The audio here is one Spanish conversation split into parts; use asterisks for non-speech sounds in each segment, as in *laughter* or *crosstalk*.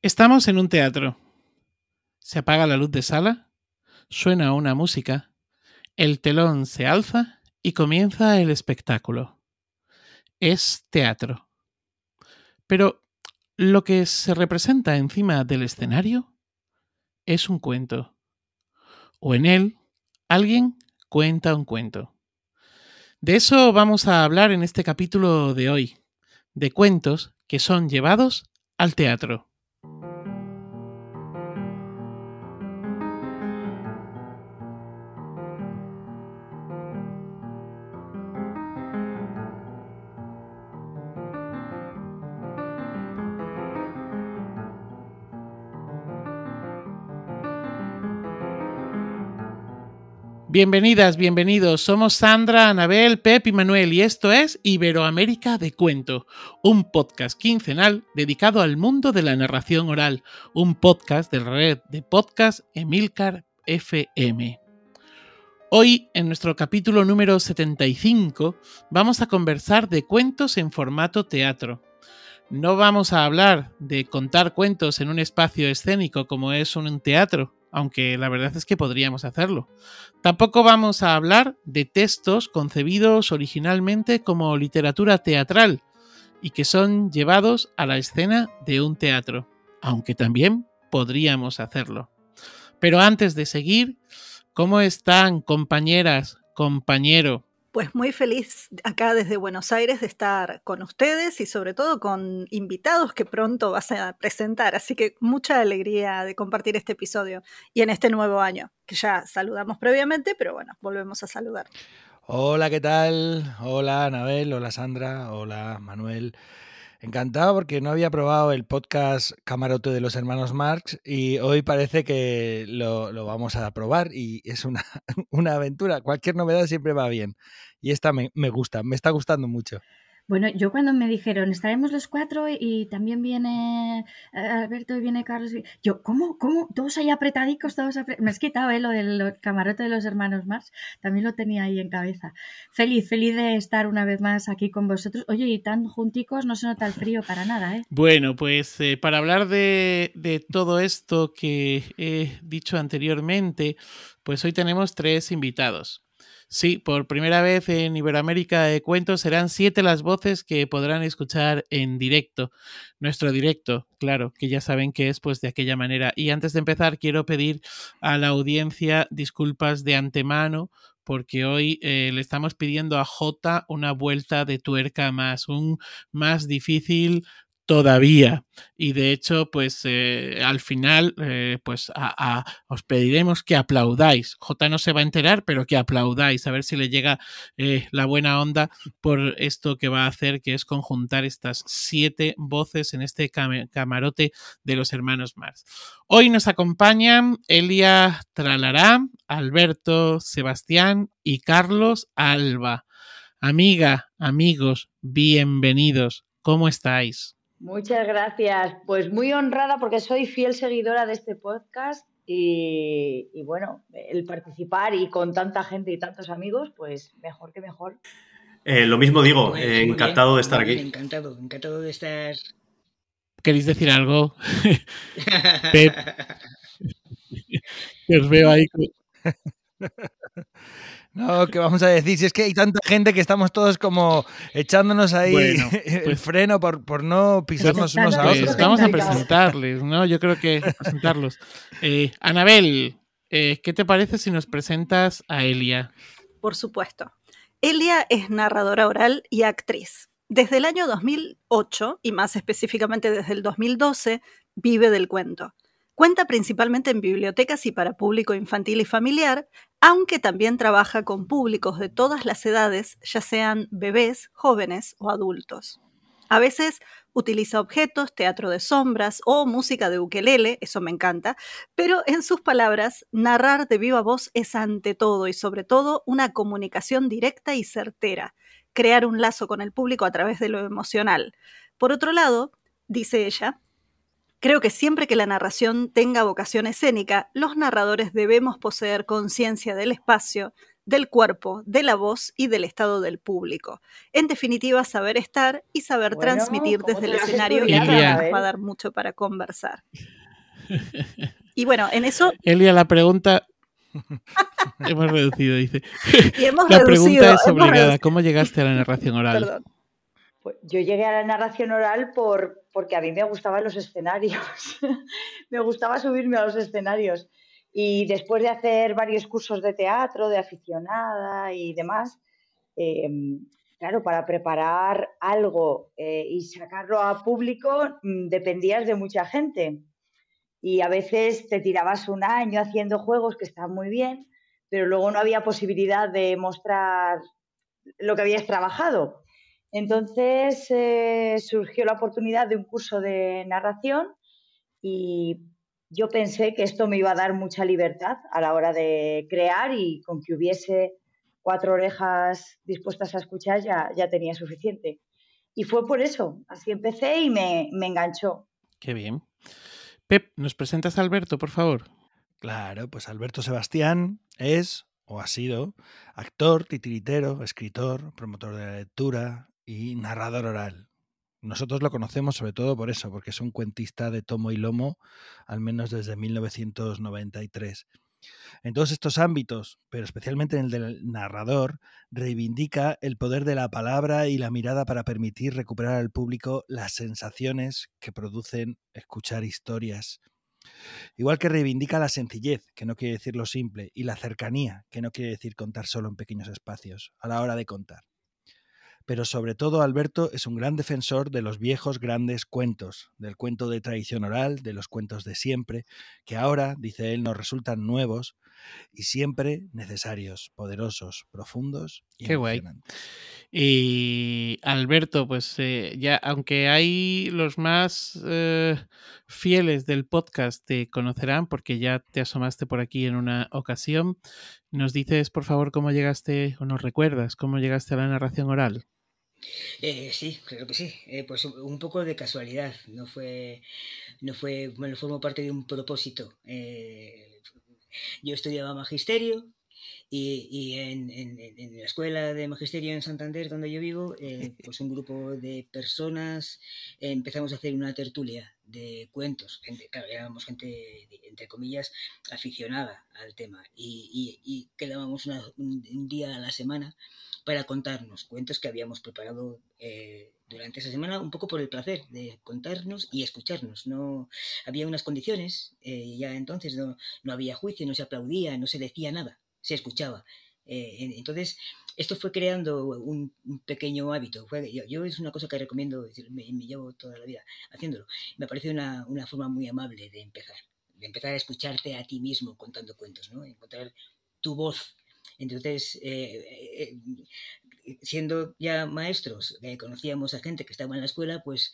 Estamos en un teatro. Se apaga la luz de sala, suena una música, el telón se alza y comienza el espectáculo. Es teatro. Pero lo que se representa encima del escenario es un cuento. O en él, alguien cuenta un cuento. De eso vamos a hablar en este capítulo de hoy, de cuentos que son llevados al teatro. Bienvenidas, bienvenidos. Somos Sandra, Anabel, Pep y Manuel y esto es Iberoamérica de Cuento, un podcast quincenal dedicado al mundo de la narración oral, un podcast de la red de podcast Emilcar FM. Hoy, en nuestro capítulo número 75, vamos a conversar de cuentos en formato teatro. No vamos a hablar de contar cuentos en un espacio escénico como es un teatro, aunque la verdad es que podríamos hacerlo. Tampoco vamos a hablar de textos concebidos originalmente como literatura teatral y que son llevados a la escena de un teatro, aunque también podríamos hacerlo. Pero antes de seguir, ¿cómo están compañeras, compañero? Pues muy feliz acá desde Buenos Aires de estar con ustedes y sobre todo con invitados que pronto vas a presentar. Así que mucha alegría de compartir este episodio y en este nuevo año, que ya saludamos previamente, pero bueno, volvemos a saludar. Hola, ¿qué tal? Hola, Anabel, hola, Sandra, hola, Manuel. Encantado porque no había probado el podcast Camarote de los hermanos Marx y hoy parece que lo, vamos a probar y es una, *laughs* una, aventura. Cualquier novedad siempre va bien y esta me, me gusta, me está gustando mucho. Bueno, yo cuando me dijeron, estaremos los cuatro y también viene eh, Alberto y viene Carlos, yo, ¿cómo? ¿Cómo? Todos ahí apretadicos, todos Me has quitado ¿eh? lo del camarote de los hermanos Mars, también lo tenía ahí en cabeza. Feliz, feliz de estar una vez más aquí con vosotros. Oye, y tan junticos no se nota el frío para nada, ¿eh? Bueno, pues eh, para hablar de, de todo esto que he dicho anteriormente, pues hoy tenemos tres invitados. Sí, por primera vez en Iberoamérica de Cuentos serán siete las voces que podrán escuchar en directo. Nuestro directo, claro, que ya saben que es pues de aquella manera. Y antes de empezar, quiero pedir a la audiencia disculpas de antemano porque hoy eh, le estamos pidiendo a J una vuelta de tuerca más, un más difícil todavía. Y de hecho, pues eh, al final, eh, pues os pediremos que aplaudáis. J no se va a enterar, pero que aplaudáis, a ver si le llega eh, la buena onda por esto que va a hacer, que es conjuntar estas siete voces en este camarote de los hermanos Mars. Hoy nos acompañan Elia Tralará, Alberto Sebastián y Carlos Alba. Amiga, amigos, bienvenidos. ¿Cómo estáis? Muchas gracias. Pues muy honrada porque soy fiel seguidora de este podcast y, bueno, el participar y con tanta gente y tantos amigos, pues mejor que mejor. Eh, lo mismo digo, pues eh, encantado de estar aquí. Encantado, encantado de estar. ¿Queréis decir algo? *laughs* Pep. os veo ahí. *laughs* No, ¿qué vamos a decir? Si es que hay tanta gente que estamos todos como echándonos ahí *laughs* el pues freno por, por no pisarnos unos a otros. vamos a presentarles, ¿no? Yo creo que presentarlos. Eh, Anabel, eh, ¿qué te parece si nos presentas a Elia? Por supuesto. Elia es narradora oral y actriz. Desde el año 2008, y más específicamente desde el 2012, vive del cuento. Cuenta principalmente en bibliotecas y para público infantil y familiar, aunque también trabaja con públicos de todas las edades, ya sean bebés, jóvenes o adultos. A veces utiliza objetos, teatro de sombras o música de ukelele, eso me encanta, pero en sus palabras, narrar de viva voz es ante todo y sobre todo una comunicación directa y certera, crear un lazo con el público a través de lo emocional. Por otro lado, dice ella, Creo que siempre que la narración tenga vocación escénica, los narradores debemos poseer conciencia del espacio, del cuerpo, de la voz y del estado del público. En definitiva, saber estar y saber Bueno, transmitir ¿cómo desde el escenario y nos va a dar mucho para conversar. *laughs* Y bueno, en eso Elia, la pregunta. *laughs* hemos reducido, dice. y hemos La reducido. pregunta es obligada. ¿Cómo llegaste a la narración oral? Perdón. Pues yo llegué a la narración oral por, porque a mí me gustaban los escenarios. *laughs* me gustaba subirme a los escenarios. Y después de hacer varios cursos de teatro, de aficionada y demás, eh, claro, para preparar algo eh, y sacarlo a público mm, dependías de mucha gente. Y a veces te tirabas un año haciendo juegos que están muy bien, pero luego no había posibilidad de mostrar lo que habías trabajado. Entonces eh, surgió la oportunidad de un curso de narración y yo pensé que esto me iba a dar mucha libertad a la hora de crear y con que hubiese cuatro orejas dispuestas a escuchar ya, ya tenía suficiente. Y fue por eso, así empecé y me, me enganchó. Qué bien. Pep, ¿nos presentas a Alberto, por favor? Claro, pues Alberto Sebastián es, o ha sido, actor, titiritero, escritor, promotor de la lectura y narrador oral. Nosotros lo conocemos sobre todo por eso, porque es un cuentista de tomo y lomo, al menos desde 1993. En todos estos ámbitos, pero especialmente en el del narrador, reivindica el poder de la palabra y la mirada para permitir recuperar al público las sensaciones que producen escuchar historias. Igual que reivindica la sencillez, que no quiere decir lo simple, y la cercanía, que no quiere decir contar solo en pequeños espacios, a la hora de contar. Pero sobre todo Alberto es un gran defensor de los viejos grandes cuentos, del cuento de tradición oral, de los cuentos de siempre, que ahora, dice él, nos resultan nuevos y siempre necesarios, poderosos, profundos y Qué guay. Y Alberto, pues eh, ya, aunque hay los más eh, fieles del podcast te conocerán porque ya te asomaste por aquí en una ocasión, ¿nos dices por favor cómo llegaste o nos recuerdas cómo llegaste a la narración oral? Eh, sí, claro que sí. Eh, pues un- poco de casualidad. No fue, no fue, bueno, formó parte de un propósito. Eh, yo estudiaba magisterio y, y en, en- en- la escuela de magisterio en Santander, donde yo vivo, eh, *laughs* pues un grupo de personas eh, empezamos a hacer una tertulia de cuentos. Gente, claro, éramos gente, entre comillas, aficionada al tema y, y- y quedábamos una- un, un día a la semana para contarnos cuentos que habíamos preparado eh, durante esa semana, un poco por el placer de contarnos y escucharnos. No había unas condiciones, eh, ya entonces no, no había juicio, no se aplaudía, no se decía nada, se escuchaba. Eh, en- entonces, esto fue creando un, pequeño hábito. Fue- yo, yo es una cosa que recomiendo, decir, me, llevo toda la vida haciéndolo. Me parece una, una forma muy amable de empezar, de empezar a escucharte a ti mismo contando cuentos, ¿no? Encontrar tu voz. Entonces, eh, eh, siendo ya maestros, conocíamos a gente que estaba en la escuela, pues,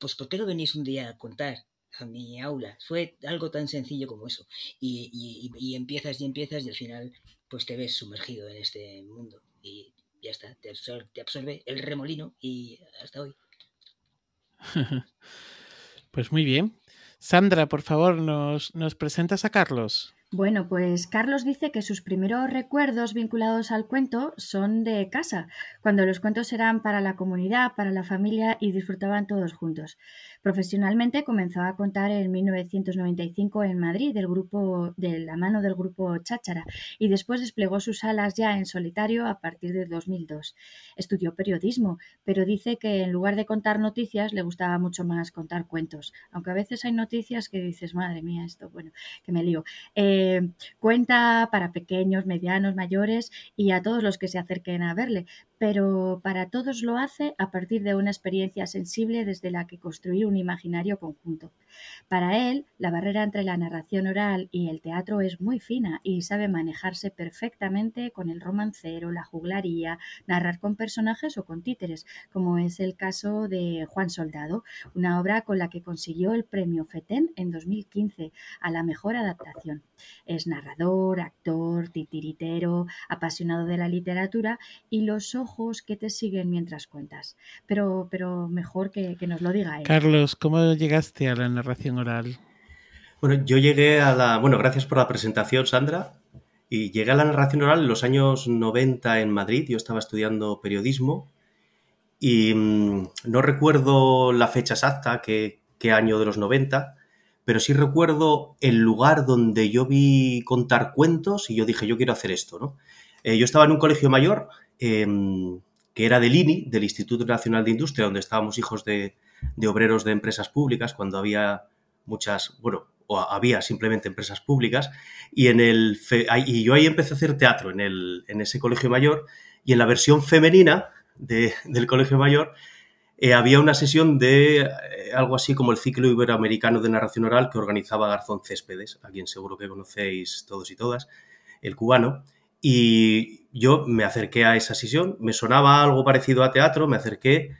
pues ¿por qué no venís un día a contar a mi aula? Fue algo tan sencillo como eso. Y, y- y empiezas y empiezas y al final pues te ves sumergido en este mundo y ya está, te absorbe, te absorbe el remolino y hasta hoy. *laughs* Pues muy bien. Sandra, por favor, ¿nos, nos presentas a Carlos? Bueno, pues Carlos dice que sus primeros recuerdos vinculados al cuento son de casa, cuando los cuentos eran para la comunidad, para la familia y disfrutaban todos juntos. Profesionalmente comenzó a contar en 1995 en Madrid del grupo, de la mano del grupo Cháchara y después desplegó sus alas ya en solitario a partir de 2002. Estudió periodismo, pero dice que en lugar de contar noticias le gustaba mucho más contar cuentos, aunque a veces hay noticias que dices, madre mía, esto, bueno, que me lío. Eh, cuenta para pequeños, medianos, mayores y a todos los que se acerquen a verle, pero para todos lo hace a partir de una experiencia sensible desde la que construir un imaginario conjunto. Para él, la barrera entre la narración oral y el teatro es muy fina y sabe manejarse perfectamente con el romancero, la juglaría, narrar con personajes o con títeres, como es el caso de Juan Soldado, una obra con la que consiguió el premio FETEN en 2015 a la mejor adaptación. Es narrador, actor, titiritero, apasionado de la literatura y los ojos que te siguen mientras cuentas. Pero, pero mejor que, que nos lo diga él. Carlos, ¿cómo llegaste a la narración oral? Bueno, yo llegué a la. Bueno, gracias por la presentación, Sandra. Y llegué a la narración oral en los años 90 en Madrid, yo estaba estudiando periodismo y mm, no recuerdo la fecha exacta, qué, qué año de los 90, pero sí recuerdo el lugar donde yo vi contar cuentos y yo dije, yo quiero hacer esto, ¿no? Eh, yo estaba en un colegio mayor em, que era del INI, del Instituto Nacional de Industria, donde estábamos hijos de, de obreros de empresas públicas, cuando había muchas, bueno, o había simplemente empresas públicas, y, en el y yo ahí empecé a hacer teatro en, el, en ese colegio mayor, y en la versión femenina de, del colegio mayor eh, había una sesión de eh, algo así como el ciclo iberoamericano de narración oral que organizaba Garzón Céspedes, a quien seguro que conocéis todos y todas, el cubano, y yo me acerqué a esa sesión, me sonaba algo parecido a teatro, me acerqué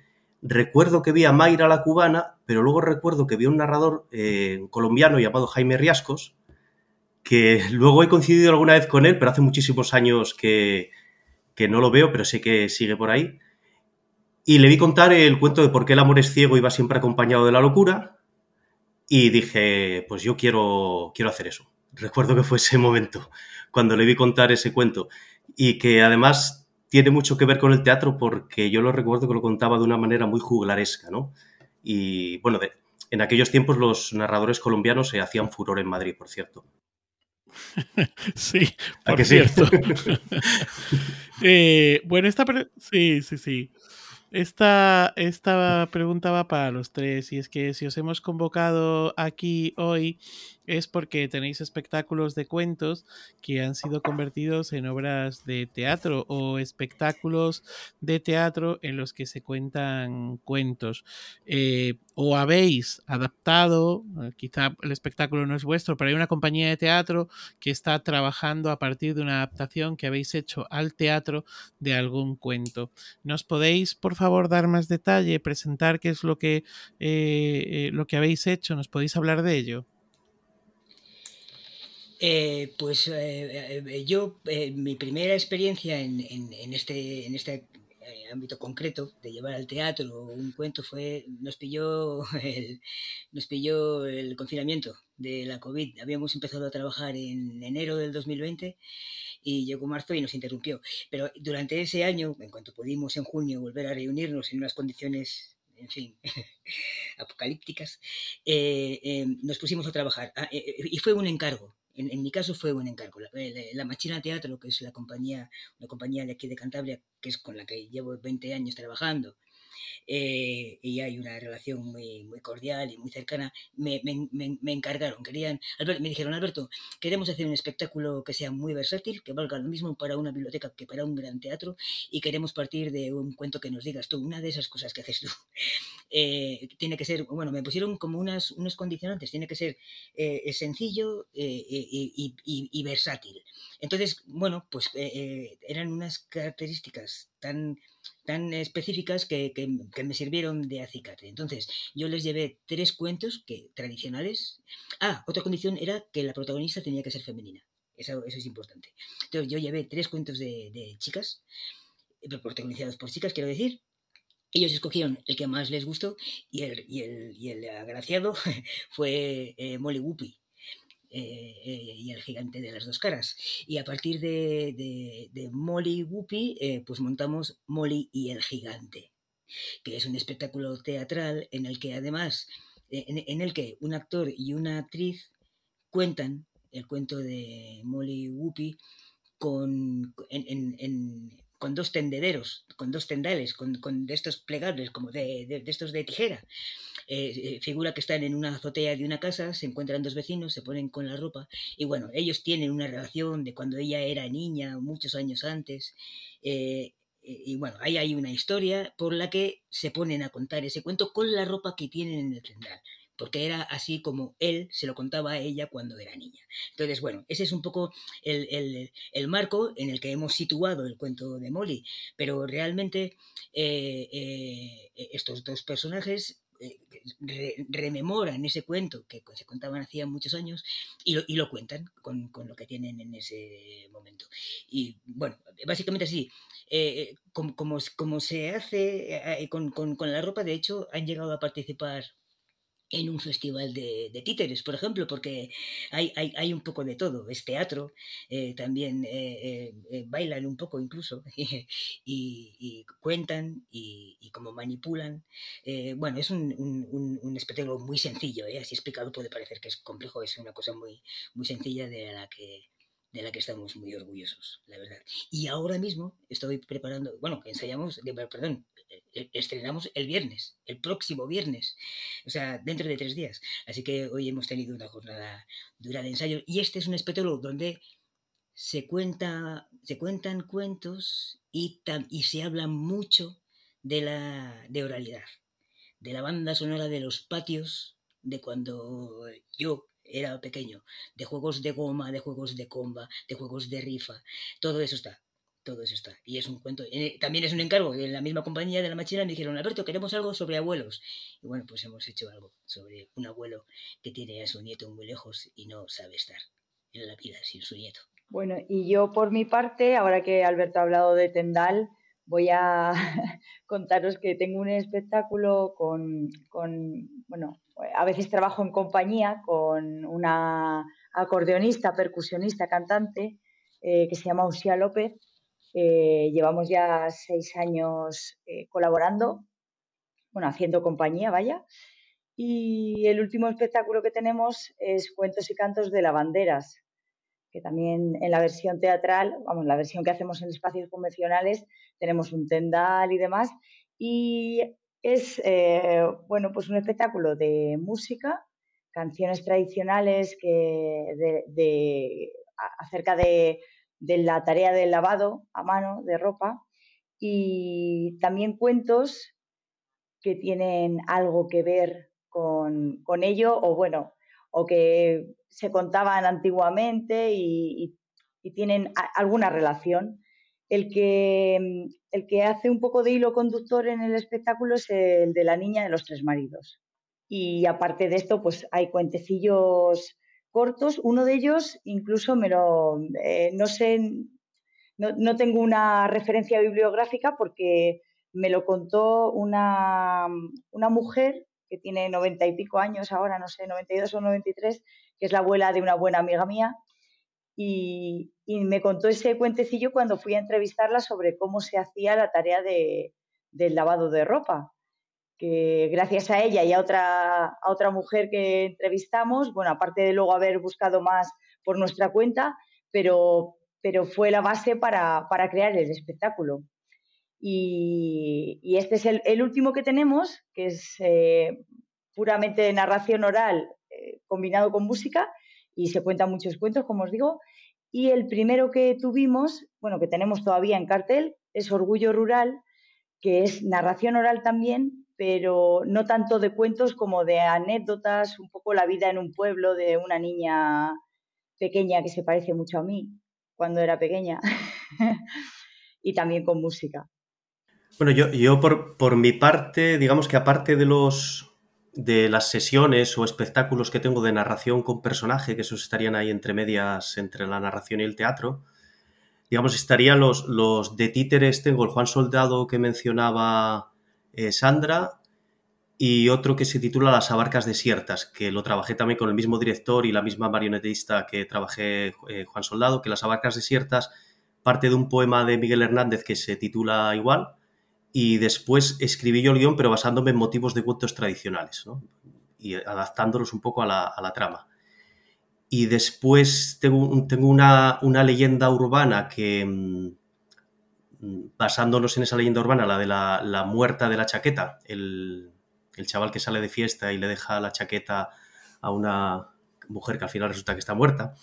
Recuerdo que vi a Mayra la cubana, pero luego recuerdo que vi a un narrador eh, colombiano llamado Jaime Riascos, que *laughs* luego he coincidido alguna vez con él, pero hace muchísimos años que, que no lo veo, pero sé que sigue por ahí. Y le vi contar el cuento de por qué el amor es ciego y va siempre acompañado de la locura. Y dije, pues yo quiero, quiero hacer eso. Recuerdo que fue ese momento, cuando le vi contar ese cuento. Y que además tiene mucho que ver con el teatro porque yo lo recuerdo que lo contaba de una manera muy juglaresca, ¿no? Y bueno, en aquellos tiempos los narradores colombianos se hacían furor en Madrid, por cierto. *laughs* sí, por cierto. *laughs* Eh, bueno, esta... Sí, sí, sí. Esta, esta pregunta va para los tres y es que si os hemos convocado aquí hoy es porque tenéis espectáculos de cuentos que han sido convertidos en obras de teatro o espectáculos de teatro en los que se cuentan cuentos. Eh, o habéis adaptado, eh, quizá el espectáculo no es vuestro, pero hay una compañía de teatro que está trabajando a partir de una adaptación que habéis hecho al teatro de algún cuento. ¿Nos podéis, por favor, dar más detalle, presentar qué es lo que, eh, lo que habéis hecho? ¿Nos podéis hablar de ello? Eh, pues eh, eh, yo, mi primera experiencia en, este, este ámbito concreto de llevar al teatro un cuento fue, nos pilló *laughs* el, nos pilló el confinamiento de la COVID. Habíamos empezado a trabajar en enero del 2020 y llegó marzo y nos interrumpió. Pero durante ese año, en cuanto pudimos en junio volver a reunirnos en unas condiciones en fin, *laughs* apocalípticas, nos pusimos a trabajar. Ah, y fue un encargo, en, mi caso fue un encargo. La, la, Machina Teatro, que es la compañía, una compañía de aquí de Cantabria, que es con la que llevo 20 años trabajando, eh, y hay una relación muy, muy cordial y muy cercana, me, me, me, encargaron, querían, me dijeron, Alberto, queremos hacer un espectáculo que sea muy versátil, que valga lo mismo para una biblioteca que para un gran teatro, y queremos partir de un cuento que nos digas tú, una de esas cosas que haces tú. *laughs* Eh, tiene que ser, bueno, me pusieron como unas, unos condicionantes, tiene que ser eh, sencillo y, y, versátil. Entonces, bueno, pues eran unas características tan tan específicas que, me sirvieron de acicate. Entonces, yo les llevé tres cuentos que, tradicionales. Ah, otra condición era que la protagonista tenía que ser femenina. Eso, es importante. Entonces, yo llevé tres cuentos de, chicas, eh, protagonizados por chicas, quiero decir, ellos escogieron el que más les gustó y el, y el, agraciado *laughs* fue eh, Molly Whoopi, eh, eh, y el gigante de las dos caras. Y a partir de, de, Molly y Whoopi, eh, pues montamos Molly y el gigante, que es un espectáculo teatral en el que además, en, el que un actor y una actriz cuentan el cuento de Molly y Whoopi con, en, con dos tendederos, con dos tendales, con, de estos plegables, como de, de, estos de tijera. Eh, eh, figura que están en una azotea de una casa, se encuentran dos vecinos, se ponen con la ropa y bueno, ellos tienen una relación de cuando ella era niña, muchos años antes. Eh, y bueno, ahí hay una historia por la que se ponen a contar ese cuento con la ropa que tienen en el tendal porque era así como él se lo contaba a ella cuando era niña. Entonces, bueno, ese es un poco el, marco en el que hemos situado el cuento de Molly, pero realmente estos dos personajes rememoran ese cuento que se contaban hacía muchos años y lo, cuentan con, con, lo que tienen en ese momento. Y bueno, básicamente así, eh, como, como, se hace eh, con, con, la ropa, de hecho, han llegado a participar en un festival de, títeres, por ejemplo, porque hay, hay, un poco de todo. Es teatro, eh, también eh, eh, bailan un poco incluso, *laughs* y, cuentan y, como manipulan. bueno, es un, un, espectáculo muy sencillo, así explicado puede parecer que es complejo, es una cosa muy, muy sencilla de la que de la que estamos muy orgullosos, la verdad. Y ahora mismo estoy preparando, bueno, ensayamos, perdón, eh, eh, estrenamos el viernes, el próximo viernes, o sea, dentro de tres días. Así que hoy hemos tenido una jornada dura de ensayo y este es un espectáculo donde se, cuenta, se cuentan cuentos y, y se habla mucho de la de oralidad, de la banda sonora de los patios, de cuando yo era pequeño, de juegos de goma, de juegos de comba, de juegos de rifa, todo eso está. Todo eso está. Y es un cuento. Eh, también es un encargo. En la misma compañía de la machina me dijeron, Alberto, queremos algo sobre abuelos. Y bueno, pues hemos hecho algo sobre un abuelo que tiene a su nieto muy lejos y no sabe estar en la vida sin su nieto. Bueno, y yo por mi parte, ahora que Alberto ha hablado de Tendal, voy a *laughs* contaros que tengo un espectáculo con, con, bueno, a veces trabajo en compañía con una acordeonista, percusionista, cantante, eh, que se llama Usía López. Eh, llevamos ya seis años eh, colaborando, bueno, haciendo compañía, vaya. Y el último espectáculo que tenemos es Cuentos y Cantos de Lavanderas, que también en la versión teatral, vamos, la versión que hacemos en espacios convencionales, tenemos un tendal y demás. Y es, eh, bueno, pues un espectáculo de música, canciones tradicionales que de, acerca de, la tarea del lavado a mano de ropa y también cuentos que tienen algo que ver con, con ello o bueno, o que se contaban antiguamente y, tienen alguna relación. El que, el que hace un poco de hilo conductor en el espectáculo es el de la niña de los tres maridos. Y aparte de esto, pues hay cuentecillos cortos. Uno de ellos incluso me lo, eh, no sé, no, no, tengo una referencia bibliográfica porque me lo contó una, una mujer que tiene noventa y pico años ahora, no sé, 92 o 93, que es la abuela de una buena amiga mía. Y, me contó ese cuentecillo cuando fui a entrevistarla sobre cómo se hacía la tarea de, del lavado de ropa. Que gracias a ella y a otra, a otra mujer que entrevistamos, bueno, aparte de luego haber buscado más por nuestra cuenta, pero, pero fue la base para, para crear el espectáculo. Y, este es el, último que tenemos, que es eh, puramente narración oral eh, combinado con música y se cuentan muchos cuentos, como os digo. Y el primero que tuvimos, bueno, que tenemos todavía en cartel, es Orgullo Rural, que es narración oral también, pero no tanto de cuentos como de anécdotas, un poco la vida en un pueblo de una niña pequeña que se parece mucho a mí cuando era pequeña, *laughs* y también con música. Bueno, yo, yo por, por, mi parte, digamos que aparte de los de las sesiones o espectáculos que tengo de narración con personaje, que esos estarían ahí entre medias entre la narración y el teatro, digamos, estarían los, los de títeres, tengo el Juan Soldado que mencionaba eh, Sandra y otro que se titula Las abarcas desiertas, que lo trabajé también con el mismo director y la misma marionetista que trabajé eh, Juan Soldado, que Las abarcas desiertas parte de un poema de Miguel Hernández que se titula igual y después escribí yo el guion, pero basándome en motivos de cuentos tradicionales, y adaptándolos un poco a la, trama. Y después tengo, tengo una, leyenda urbana que, mm, basándonos en esa leyenda urbana, la de la, muerta de la chaqueta, el, chaval que sale de fiesta y le deja la chaqueta a una mujer que al final resulta que está muerta,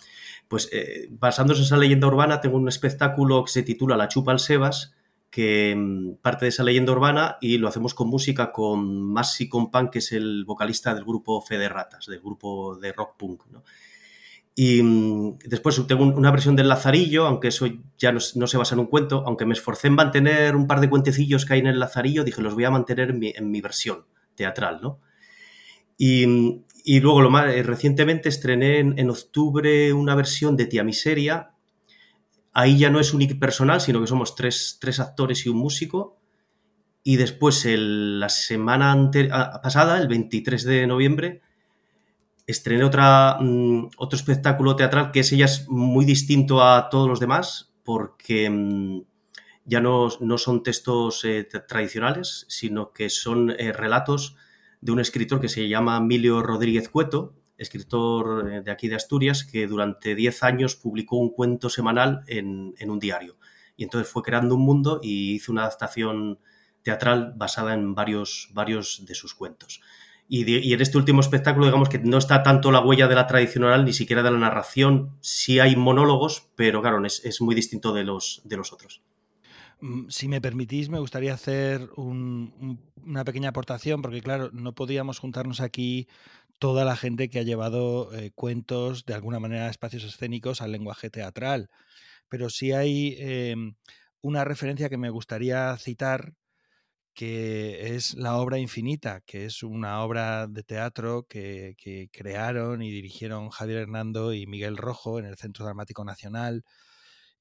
pues eh, basándose en esa leyenda urbana tengo un espectáculo que se titula La chupa al Sebas, que mm, parte de esa leyenda urbana y lo hacemos con música con Massi Compan, que es el vocalista del grupo Fede Ratas, del grupo de rock punk. Y mm, después tengo una versión del Lazarillo, aunque eso ya no, se basa en un cuento, aunque me esforcé en mantener un par de cuentecillos que hay en el Lazarillo, dije, los voy a mantener en mi, versión teatral, ¿no? Y, mm, luego, lo eh, recientemente estrené en, en octubre una versión de Tía Miseria, ahí ya no es unipersonal, sino que somos tres, actores y un músico. Y después, la semana pasada, el 23 de noviembre, estrené otra, mm, otro espectáculo teatral que ese ya es muy distinto a todos los demás porque mm, ya no, son textos eh, tradicionales, sino que son eh, relatos de un escritor que se llama Emilio Rodríguez Cueto, escritor eh, de aquí de Asturias, que durante 10 años publicó un cuento semanal en, en, un diario. Y entonces fue creando un mundo y hizo una adaptación teatral basada en varios, varios de sus cuentos. Y, en este último espectáculo, digamos que no está tanto la huella de la tradición oral, ni siquiera de la narración. Sí hay monólogos, pero claro, es, muy distinto de los, de los otros. Mm, si me permitís, me gustaría hacer una pequeña aportación, porque claro, no podíamos juntarnos aquí toda la gente que ha llevado eh, cuentos de alguna manera a espacios escénicos al lenguaje teatral. Pero sí hay em, una referencia que me gustaría citar que es la obra infinita, que es una obra de teatro que, crearon y dirigieron Javier Hernando y Miguel Rojo en el Centro Dramático Nacional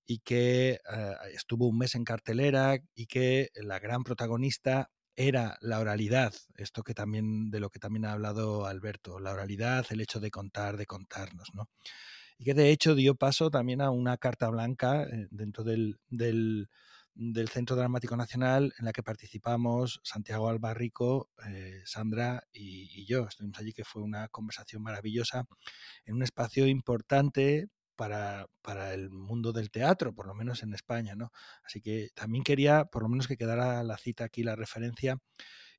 y que eh, estuvo un mes en cartelera y que la gran protagonista era la oralidad, esto que también de lo que también ha hablado Alberto, la oralidad, el hecho de contar, de contarnos, ¿no? Y que de hecho dio paso también a una carta blanca eh, dentro del del Centro Dramático Nacional en la que participamos Santiago Albarrico, eh, Sandra y, yo. Estuvimos allí que fue una conversación maravillosa en un espacio importante para, para, el mundo del teatro, por lo menos en España, ¿no? Así que también quería, por lo menos que quedara la cita aquí, la referencia.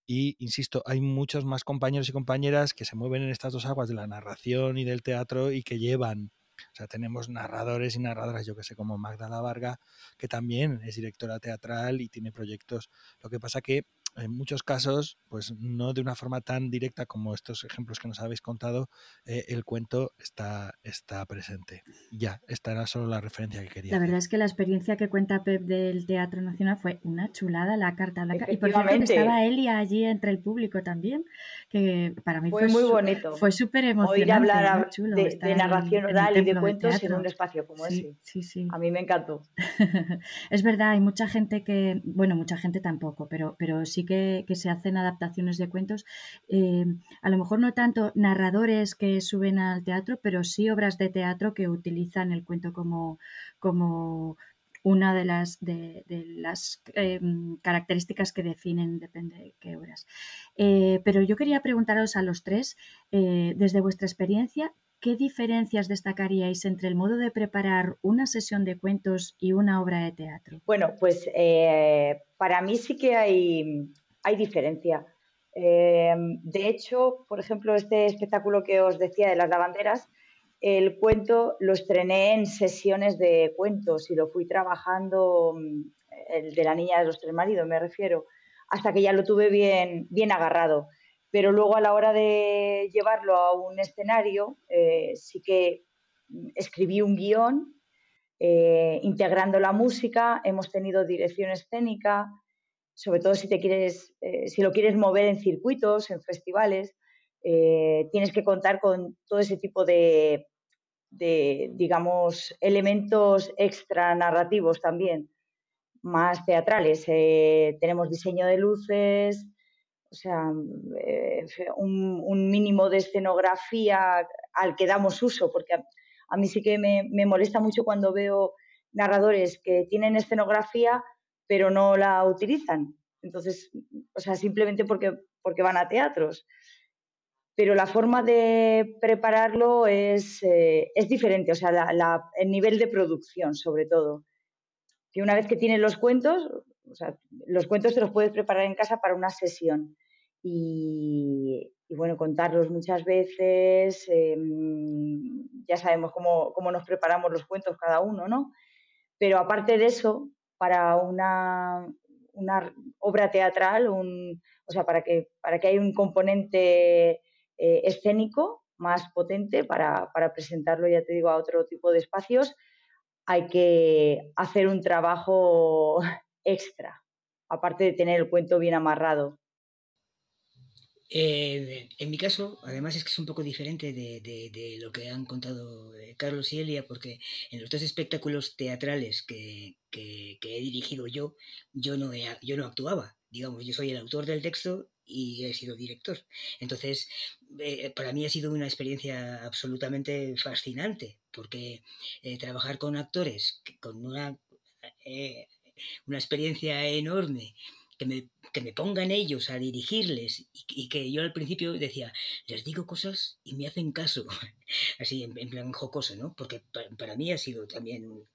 Y, insisto, hay muchos más compañeros y compañeras que se mueven en estas dos aguas de la narración y del teatro y que llevan o sea, tenemos narradores y narradoras, yo que sé, como Magdala Varga, que también es directora teatral y tiene proyectos. Lo que pasa que en muchos casos, pues no de una forma tan directa como estos ejemplos que nos habéis contado, eh, el cuento está, está presente. Ya, esta era solo la referencia que quería. La verdad es que la experiencia que cuenta Pep del Teatro Nacional fue una chulada, la carta blanca. Y por ejemplo, estaba Elia allí entre el público también, que para mí fue, muy bonito. Fue súper emocionante. Oír hablar de, narración oral y de cuentos en un espacio como ese. Sí, sí. A mí me encantó. *laughs* es verdad, hay mucha gente que, bueno, mucha gente tampoco, pero, pero sí que, se hacen adaptaciones de cuentos, eh, a lo mejor no tanto narradores que suben al teatro, pero sí obras de teatro que utilizan el cuento como, como una de las, de, las em, características que definen, depende de qué obras. Eh, pero yo quería preguntaros a los tres, eh, desde vuestra experiencia, ¿qué diferencias destacaríais entre el modo de preparar una sesión de cuentos y una obra de teatro? Bueno, pues para mí sí que hay, hay diferencia. Eh, de hecho, por ejemplo, este espectáculo que os decía de las lavanderas, el cuento lo estrené en sesiones de cuentos y lo fui trabajando, mm, el de la niña de los tres maridos, me refiero, hasta que ya lo tuve bien, bien agarrado. Pero luego a la hora de llevarlo a un escenario, eh, sí que escribí un guion eh, integrando la música, hemos tenido dirección escénica, sobre todo si te quieres, eh, si lo quieres mover en circuitos, en festivales, tienes que contar con todo ese tipo de, digamos, elementos extra narrativos también, más teatrales. Tenemos diseño de luces, o sea, un, mínimo de escenografía al que damos uso, porque a, mí sí que me, molesta mucho cuando veo narradores que tienen escenografía pero no la utilizan. Entonces, o sea, simplemente porque, porque van a teatros. Pero la forma de prepararlo es, eh, es diferente, o sea, el nivel de producción, sobre todo. Que una vez que tienes los cuentos, los cuentos te los puedes preparar en casa para una sesión. Y, bueno, contarlos muchas veces, em, ya sabemos cómo, cómo nos preparamos los cuentos cada uno, ¿no? Pero aparte de eso, para una, una obra teatral, un, o sea, para que, para que haya un componente eh, escénico más potente para, para, presentarlo, ya te digo, a otro tipo de espacios, hay que hacer un trabajo extra, aparte de tener el cuento bien amarrado. Eh, en mi caso, además es que es un poco diferente de, lo que han contado eh, Carlos y Elia, porque en los dos espectáculos teatrales que, he dirigido yo, yo no, yo no actuaba. digamos, yo soy el autor del texto y he sido director. Entonces, eh, para mí ha sido una experiencia absolutamente fascinante, porque trabajar con actores con una, una experiencia enorme, que me, que me, pongan ellos a dirigirles y, que yo al principio decía, les digo cosas y me hacen caso, *laughs* así en, plan jocoso, ¿no? Porque para, para mí ha sido también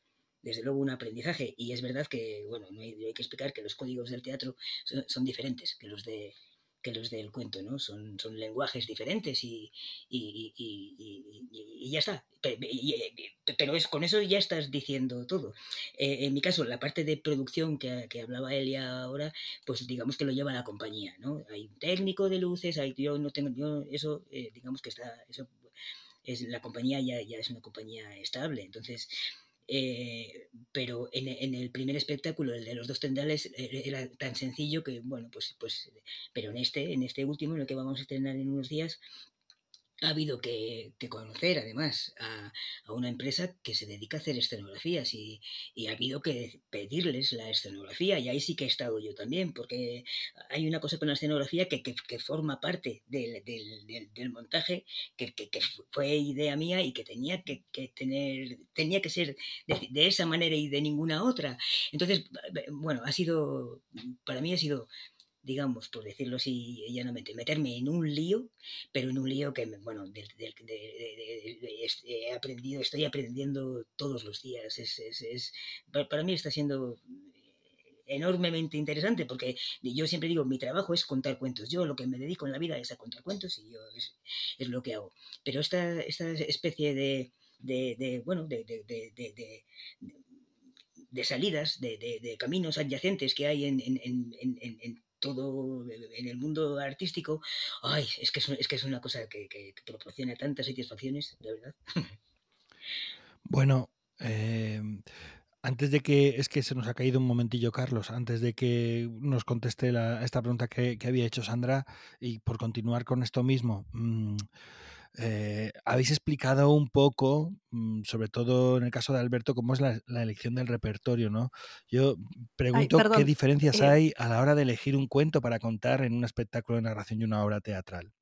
desde luego un aprendizaje. Y es verdad que, bueno, no hay, que explicar que los códigos del teatro son, diferentes que los de que los del cuento, ¿no? Son, son lenguajes diferentes y, y, ya está. Pero es, con eso ya estás diciendo todo. Eh, en mi caso, la parte de producción que, que, hablaba Elia ahora, pues digamos que lo lleva la compañía, ¿no? Hay un técnico de luces, hay, yo no tengo, yo eso, eh, digamos que está, eso es, la compañía ya, ya es una compañía estable. Entonces, eh, pero en, el primer espectáculo, el de los dos tendales, e, era tan sencillo que, bueno, pues, pues, pero en este, en este último, en el que vamos a estrenar en unos días, ha habido que, conocer además a, una empresa que se dedica a hacer escenografías y, ha habido que pedirles la escenografía y ahí sí que he estado yo también porque hay una cosa con la escenografía que, forma parte del, montaje que, fue idea mía y que tenía que, tener tenía que ser de, de, esa manera y de ninguna otra. Entonces bueno ha sido para mí ha sido digamos, por decirlo así llanamente, meterme en un lío, pero en un lío que, bueno, he aprendido, estoy aprendiendo todos los días. Es, es, es, para mí está siendo enormemente interesante porque yo siempre digo, mi trabajo es contar cuentos. Yo lo que me dedico en la vida es a contar cuentos y yo es, lo que hago. Pero esta, esta especie de, de, de bueno, de, de, de salidas, de, caminos adyacentes que hay en, todo en el mundo artístico, ay, es que es, que es una cosa que, proporciona tantas satisfacciones, de verdad. Bueno, em, antes de que, es que se nos ha caído un momentillo, Carlos, antes de que nos conteste esta pregunta que, había hecho Sandra, y por continuar con esto mismo, mm, eh, habéis explicado un poco, mm, sobre todo en el caso de Alberto, cómo es la, elección del repertorio, ¿no? Yo pregunto qué diferencias eh hay a la hora de elegir un cuento para contar en un espectáculo de narración y una obra teatral.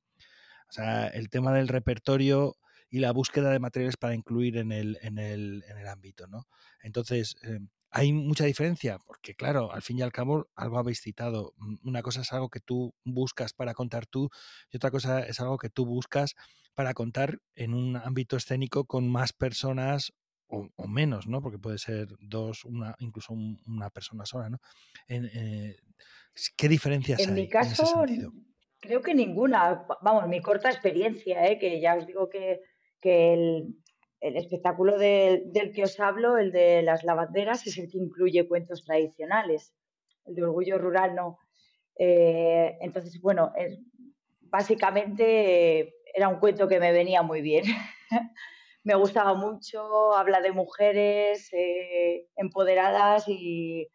O sea, el tema del repertorio y la búsqueda de materiales para incluir en el, en el, en el ámbito, ¿no? Entonces, em, hay mucha diferencia, porque claro, al fin y al cabo, algo habéis citado. Mm, una cosa es algo que tú buscas para contar tú y otra cosa es algo que tú buscas para contar en un ámbito escénico con más personas o, menos, ¿no? Porque puede ser dos, una, incluso una persona sola, ¿no? Eh, ¿Qué diferencias en hay mi caso, Creo que ninguna. Vamos, mi corta experiencia, ¿eh? que ya os digo que, que el, el espectáculo del que os hablo, el de las lavanderas, es el que incluye cuentos tradicionales. El de Orgullo Rural no. Eh, entonces, bueno, básicamente era un cuento que me venía muy bien. *laughs* me gustaba mucho, habla de mujeres eh, empoderadas y,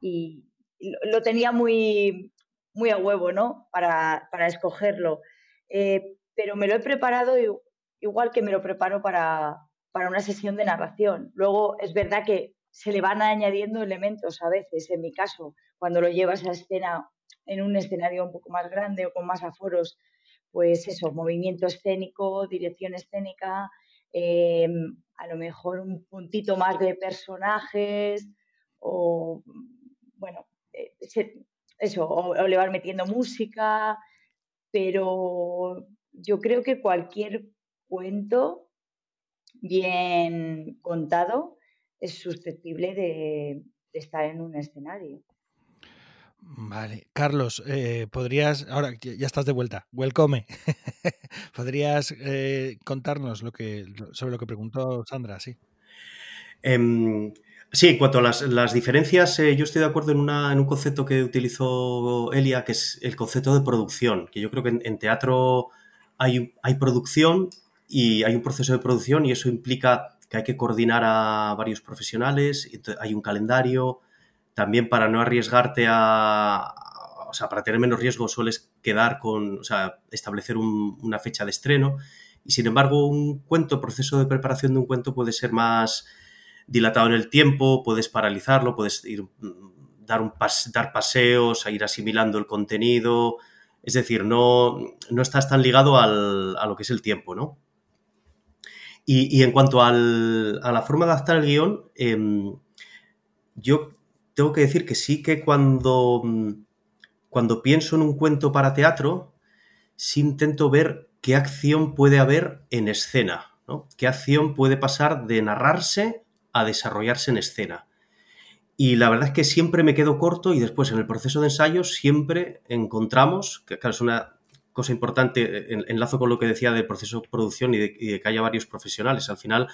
lo tenía muy, muy a huevo, ¿no? Para, escogerlo. Eh, pero me lo he preparado igual que me lo preparo para, para una sesión de narración. Luego es verdad que se le van añadiendo elementos a veces, en mi caso, cuando lo llevas a escena en un escenario un poco más grande o con más aforos, pues eso, movimiento escénico, dirección escénica, em, a lo mejor un puntito más de personajes o, bueno, eh, eso, o, le vas metiendo música, pero yo creo que cualquier cuento bien contado es susceptible de, estar en un escenario. Vale, Carlos, eh, podrías, ahora ya estás de vuelta, welcome. *laughs* ¿Podrías eh, contarnos lo que, sobre lo que preguntó Sandra? Sí. Em, sí, en cuanto a las, diferencias, eh, yo estoy de acuerdo en, un concepto que utilizó Elia, que es el concepto de producción, que yo creo que en, teatro hay, hay producción y hay un proceso de producción y eso implica que hay que coordinar a varios profesionales, hay un calendario, también para no arriesgarte a, o sea, para tener menos riesgo sueles quedar con, o sea, establecer una fecha de estreno y sin embargo un cuento, proceso de preparación de un cuento puede ser más dilatado en el tiempo, puedes paralizarlo, puedes ir dar, un dar paseos, a ir asimilando el contenido. Es decir, no, no estás tan ligado al, a lo que es el tiempo, ¿no? Y, en cuanto a la forma de adaptar el guion, em, yo tengo que decir que sí que cuando, cuando pienso en un cuento para teatro, sí intento ver qué acción puede haber en escena, ¿no? qué acción puede pasar de narrarse a desarrollarse en escena. Y la verdad es que siempre me quedo corto y después en el proceso de ensayo siempre encontramos, que claro, es una cosa importante, enlazo con lo que decía del proceso de producción y de, que haya varios profesionales. Al final,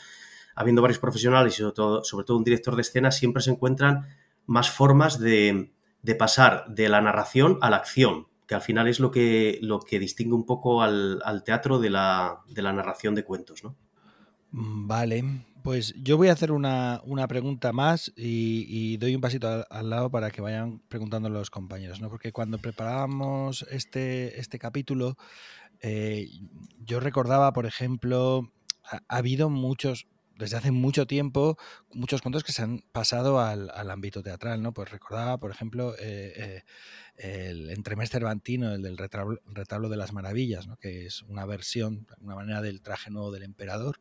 habiendo varios profesionales y sobre todo, sobre todo un director de escena, siempre se encuentran más formas de, de pasar de la narración a la acción, que al final es lo que, lo que distingue un poco al, al teatro de la, de la narración de cuentos, ¿no? Mm, vale, pues yo voy a hacer una, pregunta más y, doy un pasito al, lado para que vayan preguntando los compañeros, ¿no? Porque cuando preparábamos este, este capítulo, eh, yo recordaba, por ejemplo, ha, habido muchos, desde hace mucho tiempo, muchos cuentos que se han pasado al, ámbito teatral, ¿no? Pues recordaba, por ejemplo, eh, eh, el Entremés Cervantino, el del retablo, de las maravillas, ¿no? que es una versión, una manera del traje nuevo del emperador,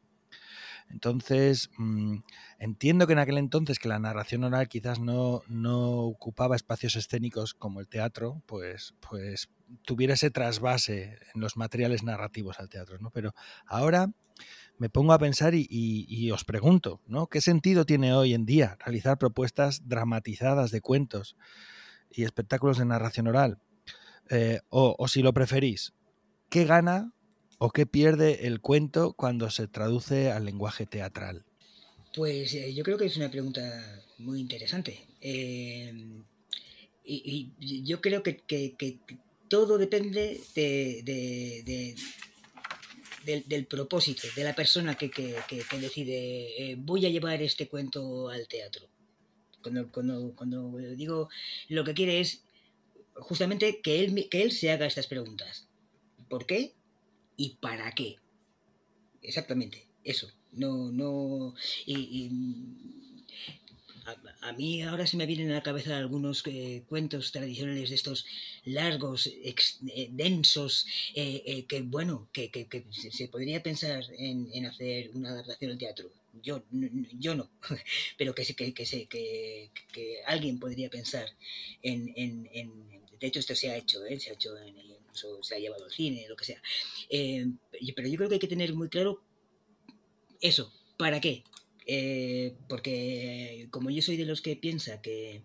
entonces, mm, entiendo que en aquel entonces que la narración oral quizás no, no ocupaba espacios escénicos como el teatro, pues, pues tuviera ese trasvase en los materiales narrativos al teatro, ¿no? Pero ahora me pongo a pensar y, os pregunto, ¿no? ¿Qué sentido tiene hoy en día realizar propuestas dramatizadas de cuentos y espectáculos de narración oral? Eh, o, o si lo preferís, ¿qué gana ¿O qué pierde el cuento cuando se traduce al lenguaje teatral? Pues eh, yo creo que es una pregunta muy interesante. Eh, y, yo creo que, todo depende de, del, propósito, de la persona que, decide, eh, voy a llevar este cuento al teatro. Cuando, cuando, digo lo que quiere es justamente que él, que él se haga estas preguntas. ¿Por qué? Y para qué. Exactamente, eso. No, no. Y, a, mí ahora se me vienen a la cabeza algunos eh, cuentos tradicionales de estos largos, eh, densos, eh, que bueno, que, se, podría pensar en, hacer una adaptación al teatro. Yo, yo no, *laughs* pero que, que, que, que, alguien podría pensar en, en, De hecho, esto se ha hecho, se ha hecho en, se ha llevado al cine, lo que sea. Eh, pero yo creo que hay que tener muy claro eso, ¿para qué? Eh, porque como yo soy de los que piensa que,